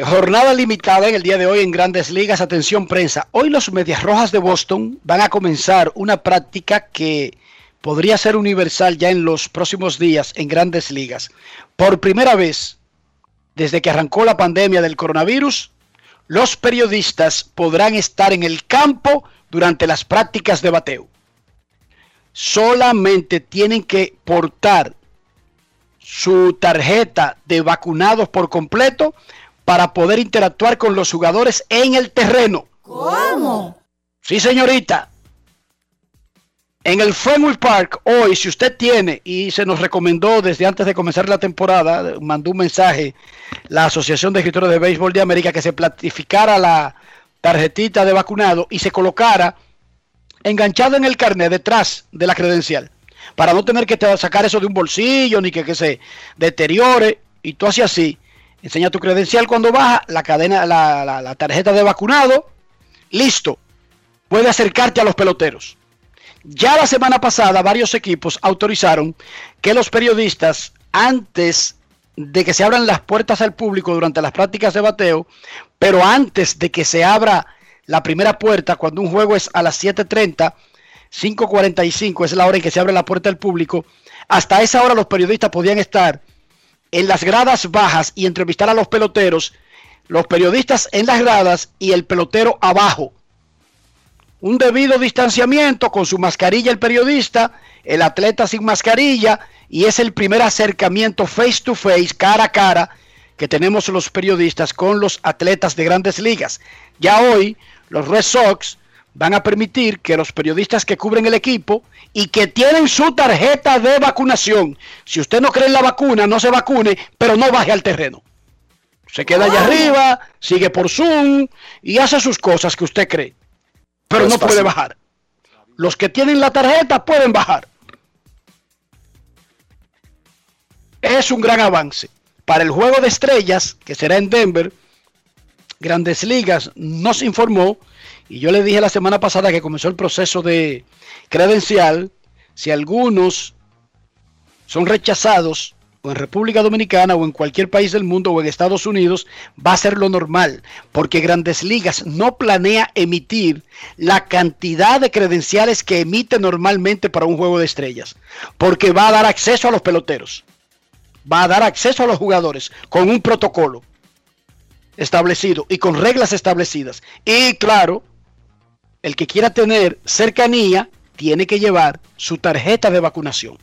Jornada limitada en el día de hoy en Grandes Ligas. Atención prensa. Hoy los Medias Rojas de Boston van a comenzar una práctica que podría ser universal ya en los próximos días en Grandes Ligas. Por primera vez desde que arrancó la pandemia del coronavirus, los periodistas podrán estar en el campo durante las prácticas de bateo. Solamente tienen que portar su tarjeta de vacunados por completo para poder interactuar con los jugadores en el terreno. ¿Cómo? Sí, señorita. En el Fenway Park, hoy, si usted tiene, y se nos recomendó desde antes de comenzar la temporada, mandó un mensaje la Asociación de Escritores de Béisbol de América que se platificara la tarjetita de vacunado y se colocara enganchado en el carnet detrás de la credencial, para no tener que sacar eso de un bolsillo ni que, que se deteriore. Y tú haces así, enseña tu credencial cuando baja, la cadena, la, la- tarjeta de vacunado, listo. Puede acercarte a los peloteros. Ya la semana pasada varios equipos autorizaron que los periodistas, antes de que se abran las puertas al público durante las prácticas de bateo, pero antes de que se abra la primera puerta, cuando un juego es a las 7.30, 5.45 es la hora en que se abre la puerta al público, hasta esa hora los periodistas podían estar en las gradas bajas y entrevistar a los peloteros, los periodistas en las gradas y el pelotero abajo un debido distanciamiento con su mascarilla el periodista, el atleta sin mascarilla, y es el primer acercamiento face to face, cara a cara, que tenemos los periodistas con los atletas de grandes ligas. Ya hoy los Red Sox van a permitir que los periodistas que cubren el equipo y que tienen su tarjeta de vacunación, si usted no cree en la vacuna, no se vacune, pero no baje al terreno. Se queda allá arriba, sigue por Zoom y hace sus cosas que usted cree, pero No puede bajar. Los que tienen la tarjeta pueden bajar. Es un gran avance. Para el juego de estrellas, que será en Denver, Grandes Ligas nos informó, y yo le dije la semana pasada que comenzó el proceso de credencial, si algunos son rechazados o en República Dominicana o en cualquier país del mundo o en Estados Unidos, va a ser lo normal, porque Grandes Ligas no planea emitir la cantidad de credenciales que emite normalmente para un juego de estrellas, porque va a dar acceso a los peloteros, va a dar acceso a los jugadores con un protocolo establecido y con reglas establecidas. Y claro, el que quiera tener cercanía tiene que llevar su tarjeta de vacunación,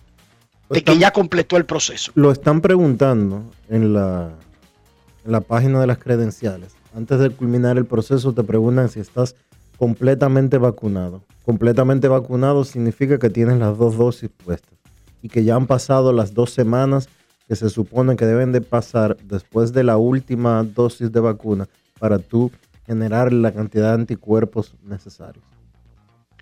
de que ya completó el proceso. Lo están preguntando en la, en la página de las credenciales. Antes de culminar el proceso te preguntan si estás completamente vacunado. Completamente vacunado significa que tienes las dos dosis puestas y que ya han pasado las dos semanas que se supone que deben de pasar después de la última dosis de vacuna para tú generar la cantidad de anticuerpos necesarios.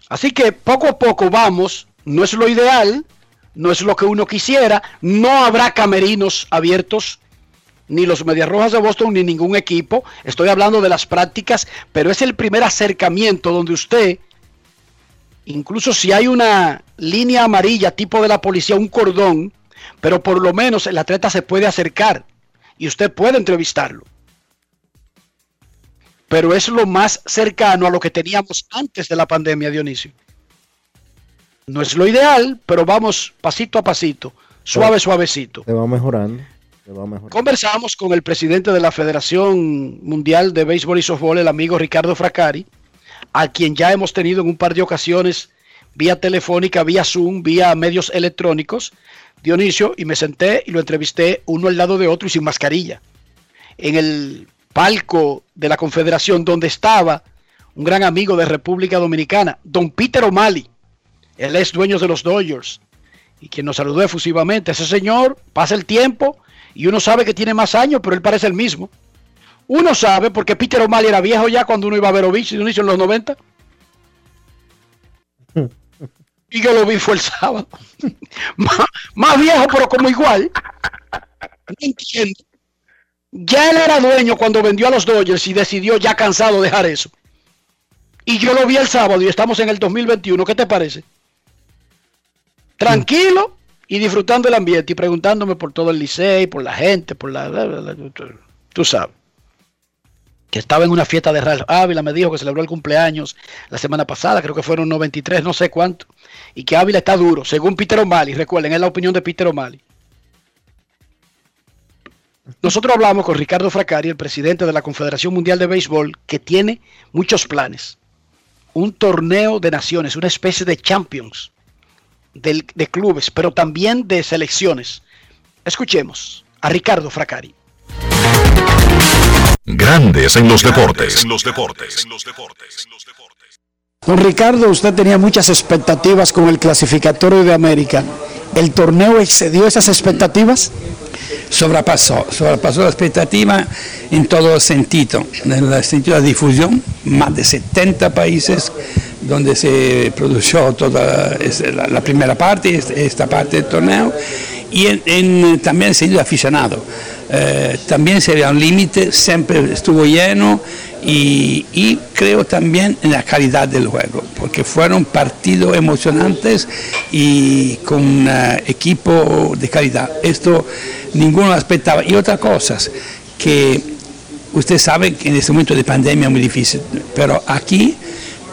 Así que poco a poco vamos, no es lo ideal, no es lo que uno quisiera, no habrá camerinos abiertos, ni los Medias Rojas de Boston, ni ningún equipo. Estoy hablando de las prácticas, pero es el primer acercamiento donde usted, incluso si hay una línea amarilla tipo de la policía, un cordón, pero por lo menos el atleta se puede acercar y usted puede entrevistarlo. Pero es lo más cercano a lo que teníamos antes de la pandemia, Dionisio. No es lo ideal, pero vamos pasito a pasito, suave, suavecito. Te va mejorando. Te va mejorando. Conversamos con el presidente de la Federación Mundial de Béisbol y Softball, el amigo Ricardo Fracari, a quien ya hemos tenido en un par de ocasiones vía telefónica, vía Zoom, vía medios electrónicos, Dionisio, y me senté y lo entrevisté uno al lado de otro y sin mascarilla. En el palco de la Confederación, donde estaba un gran amigo de República Dominicana, don Peter O'Malley. Él es dueño de los Dodgers y quien nos saludó efusivamente. Ese señor pasa el tiempo y uno sabe que tiene más años, pero él parece el mismo. Uno sabe porque Peter O'Malley era viejo ya cuando uno iba a ver Ovich y en los 90. Y yo lo vi fue el sábado. más, más viejo, pero como igual. No entiendo. Ya él era dueño cuando vendió a los Dodgers y decidió ya cansado dejar eso. Y yo lo vi el sábado y estamos en el 2021. ¿Qué te parece? Tranquilo y disfrutando el ambiente y preguntándome por todo el liceo, por la gente, por la... tú- Tú sabes. Que estaba en una fiesta de Ralph Ávila, me dijo que celebró el cumpleaños la semana pasada, creo que fueron 93, no sé cuánto. Y que Ávila está duro, según Peter O'Malley. Recuerden, es la opinión de Peter O'Malley. Nosotros hablamos con Ricardo Fracari, el presidente de la Confederación Mundial de Béisbol, que tiene muchos planes. Un torneo de naciones, una especie de champions del- de clubes, pero también de selecciones. Escuchemos a Ricardo Fracari. Grandes en los deportes. En los deportes. Don Ricardo, usted tenía muchas expectativas con el clasificatorio de América. ¿El torneo excedió esas expectativas? Sobrapasó, sobrapasó la expectativa en todo sentido, en el sentido de difusión, más de 70 países donde se produjo toda la, la primera parte, es- esta parte del torneo, y en, en- también el sentido aficionado. Eh, también se veía un límite, siempre estuvo lleno y, y creo también en la calidad del juego, porque fueron partidos emocionantes y con un eh, equipo de calidad. Esto ninguno lo expectaba. Y otra cosa, que usted sabe que en este momento de pandemia es muy difícil, pero aquí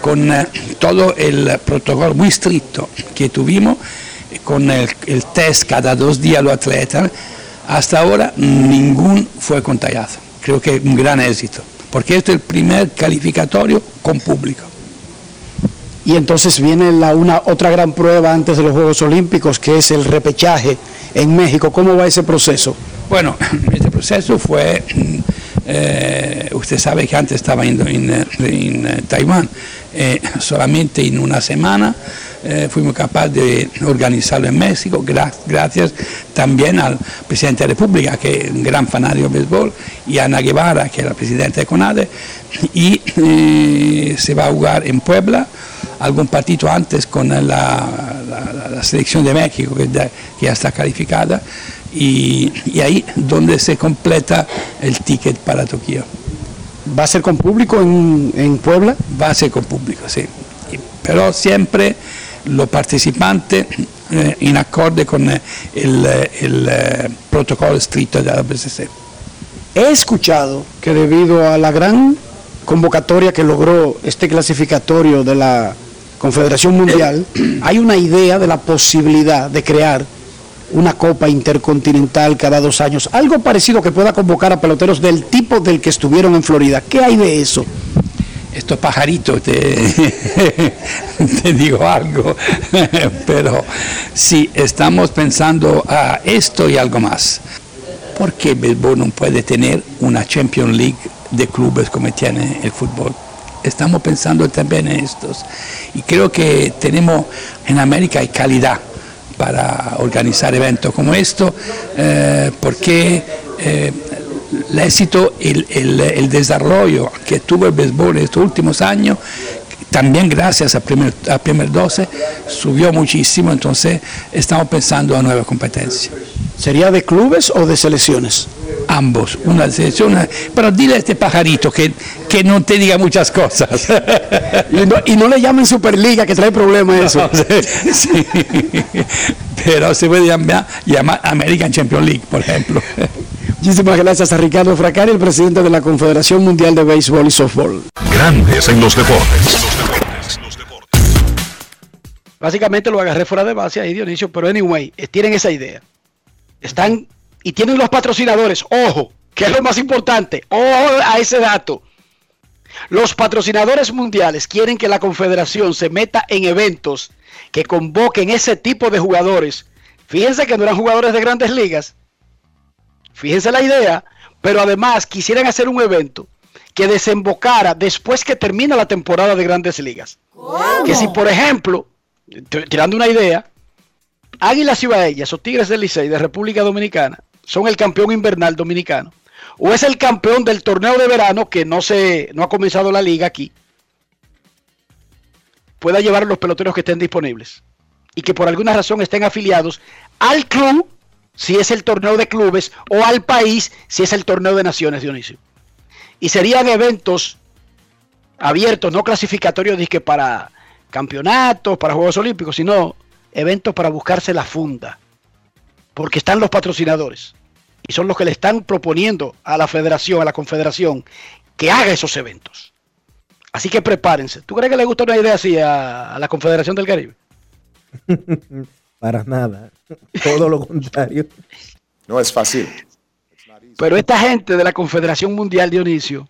con eh, todo el protocolo muy estricto que tuvimos, con el, el test cada dos días los atletas, hasta ahora ningún fue contagiado. Creo que es un gran éxito, porque este es el primer calificatorio con público. Y entonces viene la, una otra gran prueba antes de los Juegos Olímpicos, que es el repechaje en México. ¿Cómo va ese proceso? Bueno, este proceso fue mm, Eh, usted sabe que antes estaba en, en, en eh, Taiwán, eh, solamente en una semana eh, fuimos capaces de organizarlo en México, gra- gracias también al presidente de la República, que es un gran fanático del béisbol, y a Ana Guevara, que es la presidenta de CONADE, y eh, se va a jugar en Puebla algún partido antes con la, la- la- selección de México, que, ya- que ya está calificada, y, y ahí donde se completa el ticket para Tokio. ¿Va a ser con público en, en Puebla? Va a ser con público, sí. Pero siempre los participantes eh, en acorde con eh, el, eh, el, eh, protocolo estricto de la BCC. He escuchado que debido a la gran convocatoria que logró este clasificatorio de la Confederación Mundial, hay una idea de la posibilidad de crear una Copa Intercontinental cada dos años, algo parecido que pueda convocar a peloteros del tipo del que estuvieron en Florida. ¿Qué hay de eso? Estos pajaritos, te, digo algo, pero sí, estamos pensando a esto y algo más. ¿Por qué béisbol no puede tener una Champions League de clubes como tiene el fútbol? Estamos pensando también en estos. Y creo que tenemos en América hay calidad para organizar eventos como esto, eh, porque eh, el éxito, el, el- el desarrollo que tuvo el béisbol en estos últimos años, también gracias a primer, a primer 12, subió muchísimo, entonces estamos pensando en nuevas competencias. ¿Sería de clubes o de selecciones? Ambos, una selección, una- pero dile a este pajarito que, que no te diga muchas cosas. Y no, y no le llamen Superliga, que trae problemas eso. Sí, pero se puede llamar, llamar American Champions League, por ejemplo. Muchísimas gracias a Ricardo Fracari, el presidente de la Confederación Mundial de Béisbol y Softball. Grandes en los deportes. Básicamente lo agarré fuera de base ahí, Dionisio, pero anyway, eh, tienen esa idea. Están y tienen los patrocinadores, ojo, que es lo más importante, ojo a ese dato. Los patrocinadores mundiales quieren que la confederación se meta en eventos que convoquen ese tipo de jugadores. Fíjense que no eran jugadores de grandes ligas. Fíjense la idea, pero además quisieran hacer un evento que desembocara después que termina la temporada de grandes ligas. Que si, por ejemplo, tirando una idea, Águilas Cibaeñas o Tigres del Licey de República Dominicana son el campeón invernal dominicano. O es el campeón del torneo de verano que no se no ha comenzado la liga aquí. Pueda llevar a los peloteros que estén disponibles y que por alguna razón estén afiliados al club si es el torneo de clubes o al país si es el torneo de naciones, Dionisio. Y serían eventos abiertos, no clasificatorios dizque para campeonatos, para Juegos Olímpicos, sino eventos para buscarse la funda. Porque están los patrocinadores. Y son los que le están proponiendo a la federación, a la confederación, que haga esos eventos. Así que prepárense. ¿Tú crees que le gusta una idea así a, a la Confederación del Caribe? Para nada. Todo lo contrario. No es fácil. Pero esta gente de la Confederación Mundial, Dionisio,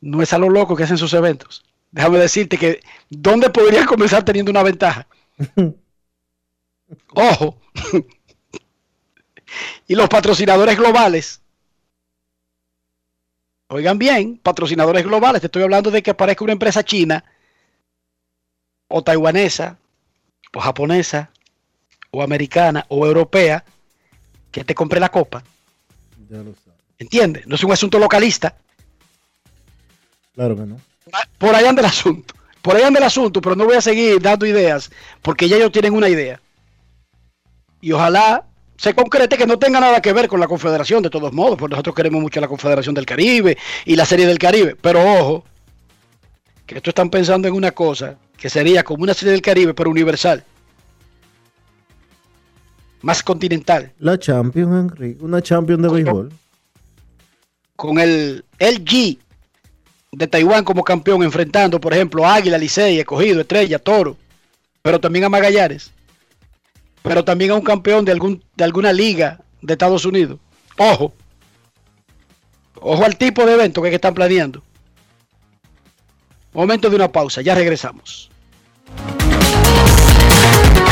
no es a lo loco que hacen sus eventos. Déjame decirte que, ¿dónde podrían comenzar teniendo una ventaja? Ojo. y los patrocinadores globales. Oigan bien, patrocinadores globales. Te estoy hablando de que aparezca una empresa china, o taiwanesa, o japonesa, o americana, o europea, que te compre la copa. Ya lo sabes. ¿Entiendes? No es un asunto localista. Claro que no. Por ahí anda el asunto. Por ahí anda el asunto, pero no voy a seguir dando ideas, porque ya ellos tienen una idea. Y ojalá se concrete que no tenga nada que ver con la Confederación, de todos modos, porque nosotros queremos mucho la Confederación del Caribe y la Serie del Caribe. Pero ojo, que estos están pensando en una cosa que sería como una Serie del Caribe, pero universal. Más continental. La Champions, Enrique. Una Champions de béisbol. con el LG de Taiwán como campeón, enfrentando, por ejemplo, a Águila, Licey, Escogido, Estrella, Toro, pero también a Magallanes, pero también a un campeón de, algún, de alguna liga de Estados Unidos. Ojo, ojo al tipo de evento que, que están planeando. Momento de una pausa, ya regresamos.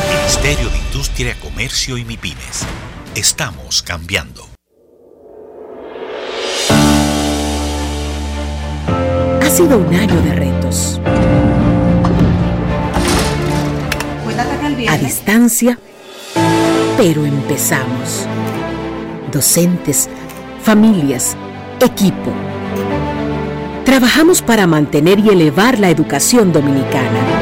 Ministerio de Industria, Comercio y MIPINES. Estamos cambiando. Ha sido un año de retos. A distancia, pero empezamos. Docentes, familias, equipo. Trabajamos para mantener y elevar la educación dominicana.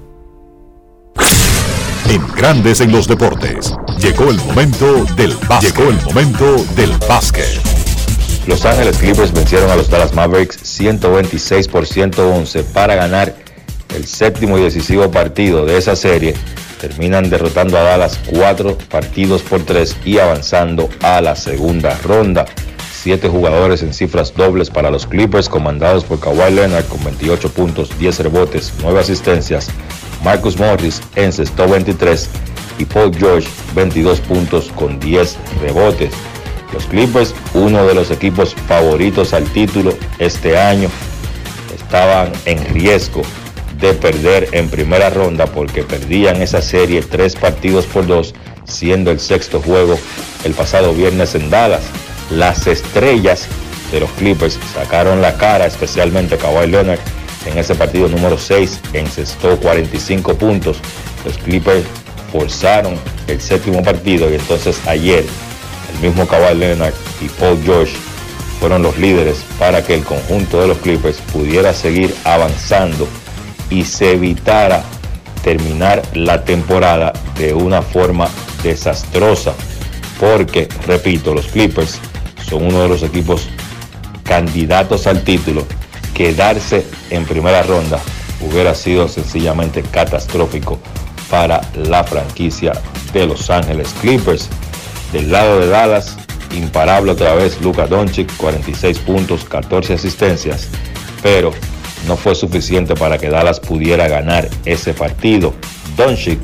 En Grandes en los Deportes. Llegó el momento del básquet. Llegó el momento del básquet. Los Ángeles Clippers vencieron a los Dallas Mavericks 126 por 111 para ganar el séptimo y decisivo partido de esa serie. Terminan derrotando a Dallas cuatro partidos por tres y avanzando a la segunda ronda. Siete jugadores en cifras dobles para los Clippers, comandados por Kawhi Leonard con 28 puntos, 10 rebotes, 9 asistencias. Marcus Morris encestó 23 y Paul George 22 puntos con 10 rebotes. Los Clippers, uno de los equipos favoritos al título este año, estaban en riesgo de perder en primera ronda porque perdían esa serie tres partidos por dos, siendo el sexto juego el pasado viernes en Dallas. Las estrellas de los Clippers sacaron la cara, especialmente Kawhi Leonard en ese partido número 6, encestó 45 puntos. Los Clippers forzaron el séptimo partido y entonces ayer el mismo Kawhi Leonard y Paul George fueron los líderes para que el conjunto de los Clippers pudiera seguir avanzando y se evitara terminar la temporada de una forma desastrosa. Porque, repito, los Clippers son uno de los equipos candidatos al título. Quedarse en primera ronda hubiera sido sencillamente catastrófico para la franquicia de Los Ángeles Clippers. Del lado de Dallas, imparable otra vez Luka Doncic, 46 puntos, 14 asistencias, pero no fue suficiente para que Dallas pudiera ganar ese partido. Doncic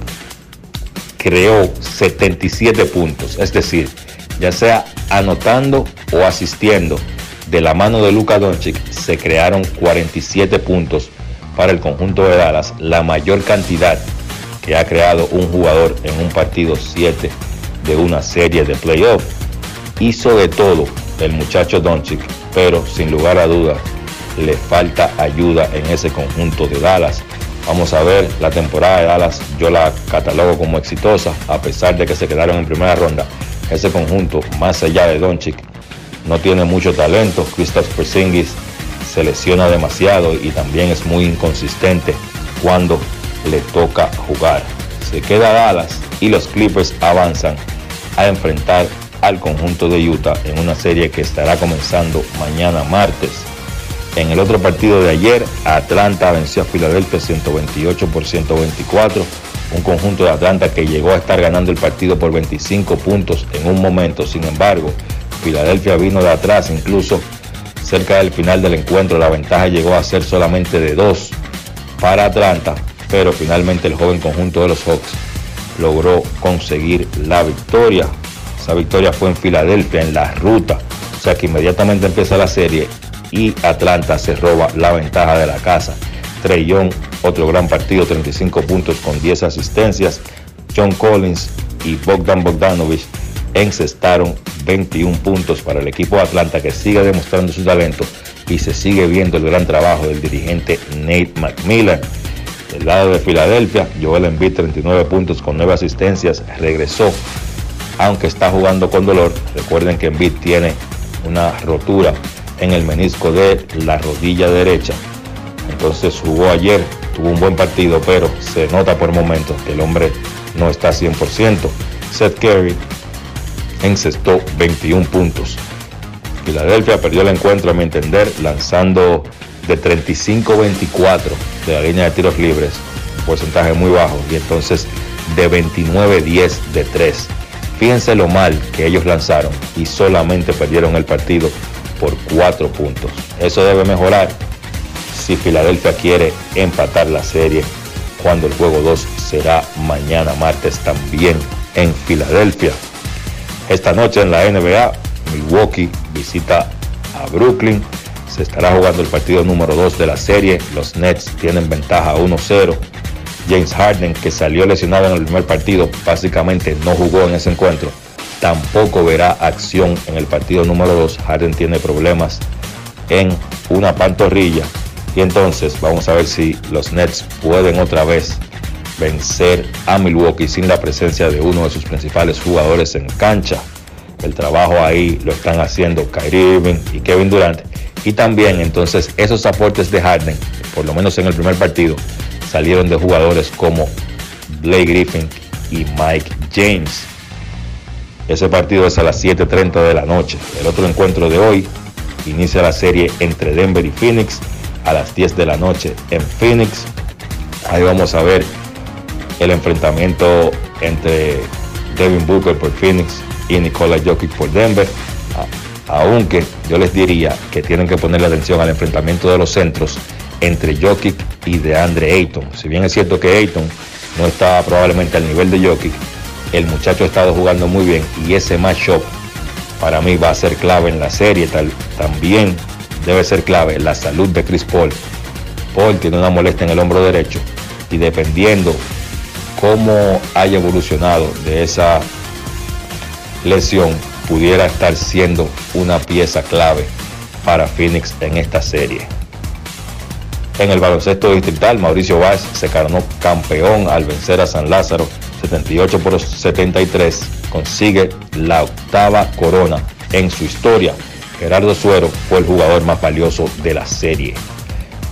creó 77 puntos, es decir, ya sea anotando o asistiendo de la mano de Luka Doncic, se crearon 47 puntos para el conjunto de Dallas, la mayor cantidad que ha creado un jugador en un partido 7 de una serie de playoff. Hizo de todo el muchacho Doncic, pero sin lugar a dudas le falta ayuda en ese conjunto de Dallas. Vamos a ver, la temporada de Dallas yo la catalogo como exitosa, a pesar de que se quedaron en primera ronda. ese conjunto, más allá de Doncic, no tiene mucho talento. Kristaps Porzingis se lesiona demasiado y también es muy inconsistente cuando le toca jugar. Se queda Dallas y los Clippers avanzan a enfrentar al conjunto de Utah en una serie que estará comenzando mañana martes. En el otro partido de ayer, Atlanta venció a Filadelfia 128 por 124. Un conjunto de Atlanta que llegó a estar ganando el partido por 25 puntos en un momento. Sin embargo, Filadelfia vino de atrás, incluso cerca del final del encuentro. La ventaja llegó a ser solamente de dos para Atlanta, pero finalmente el joven conjunto de los Hawks logró conseguir la victoria. Esa victoria fue en Filadelfia, en la ruta. O sea que inmediatamente empieza la serie y Atlanta se roba la ventaja de la casa. Young, otro gran partido, 35 puntos con 10 asistencias. John Collins y Bogdan Bogdanovich encestaron 21 puntos para el equipo de Atlanta que sigue demostrando su talento y se sigue viendo el gran trabajo del dirigente Nate McMillan. Del lado de Filadelfia, Joel Embiid 39 puntos con 9 asistencias, regresó, aunque está jugando con dolor. Recuerden que Embiid tiene una rotura en el menisco de la rodilla derecha. Entonces jugó ayer, tuvo un buen partido, pero se nota por momentos que el hombre no está 100%. Seth Curry encestó 21 puntos. Filadelfia perdió el encuentro, a mi entender, lanzando de 35-24 de la línea de tiros libres, un porcentaje muy bajo, y entonces de 29-10 de 3. Fíjense lo mal que ellos lanzaron y solamente perdieron el partido por 4 puntos. Eso debe mejorar si Filadelfia quiere empatar la serie cuando el juego 2 será mañana martes también en Filadelfia. Esta noche en la NBA, Milwaukee visita a Brooklyn. Se estará jugando el partido número 2 de la serie. Los Nets tienen ventaja 1-0. James Harden, que salió lesionado en el primer partido, básicamente no jugó en ese encuentro. Tampoco verá acción en el partido número 2. Harden tiene problemas en una pantorrilla. Y entonces vamos a ver si los Nets pueden otra vez vencer a Milwaukee sin la presencia de uno de sus principales jugadores en cancha. El trabajo ahí lo están haciendo Kyrie Irving y Kevin Durant. Y también entonces esos aportes de Harden, por lo menos en el primer partido, salieron de jugadores como Blake Griffin y Mike James. Ese partido es a las 7.30 de la noche. El otro encuentro de hoy inicia la serie entre Denver y Phoenix a las 10 de la noche en Phoenix. Ahí vamos a ver el enfrentamiento entre Devin Booker por Phoenix y Nikola Jokic por Denver. Aunque yo les diría que tienen que ponerle atención al enfrentamiento de los centros entre Jokic y DeAndre Ayton. Si bien es cierto que Ayton no está probablemente al nivel de Jokic, el muchacho ha estado jugando muy bien y ese matchup para mí va a ser clave en la serie. También debe ser clave la salud de Chris Paul. Paul tiene una molestia en el hombro derecho y dependiendo cómo haya evolucionado de esa lesión, pudiera estar siendo una pieza clave para Phoenix en esta serie. En el baloncesto distrital, Mauricio Valls se coronó campeón al vencer a San Lázaro 78 por 73. Consigue la octava corona en su historia. Gerardo Suero fue el jugador más valioso de la serie.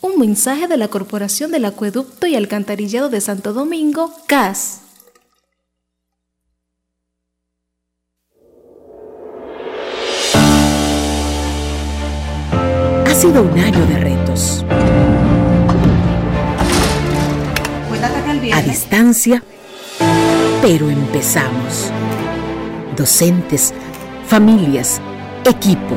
Un mensaje de la Corporación del Acueducto y Alcantarillado de Santo Domingo, CAS. Ha sido un año de retos. A distancia, pero empezamos. Docentes, familias, equipo.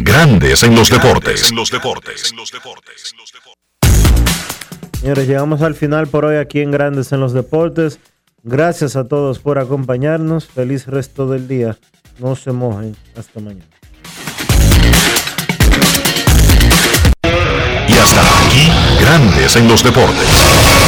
Grandes en los deportes. Señores, llegamos al final por hoy aquí en Grandes en los Deportes. Gracias a todos por acompañarnos. Feliz resto del día. No se mojen. Hasta mañana. Y hasta aquí, Grandes en los Deportes.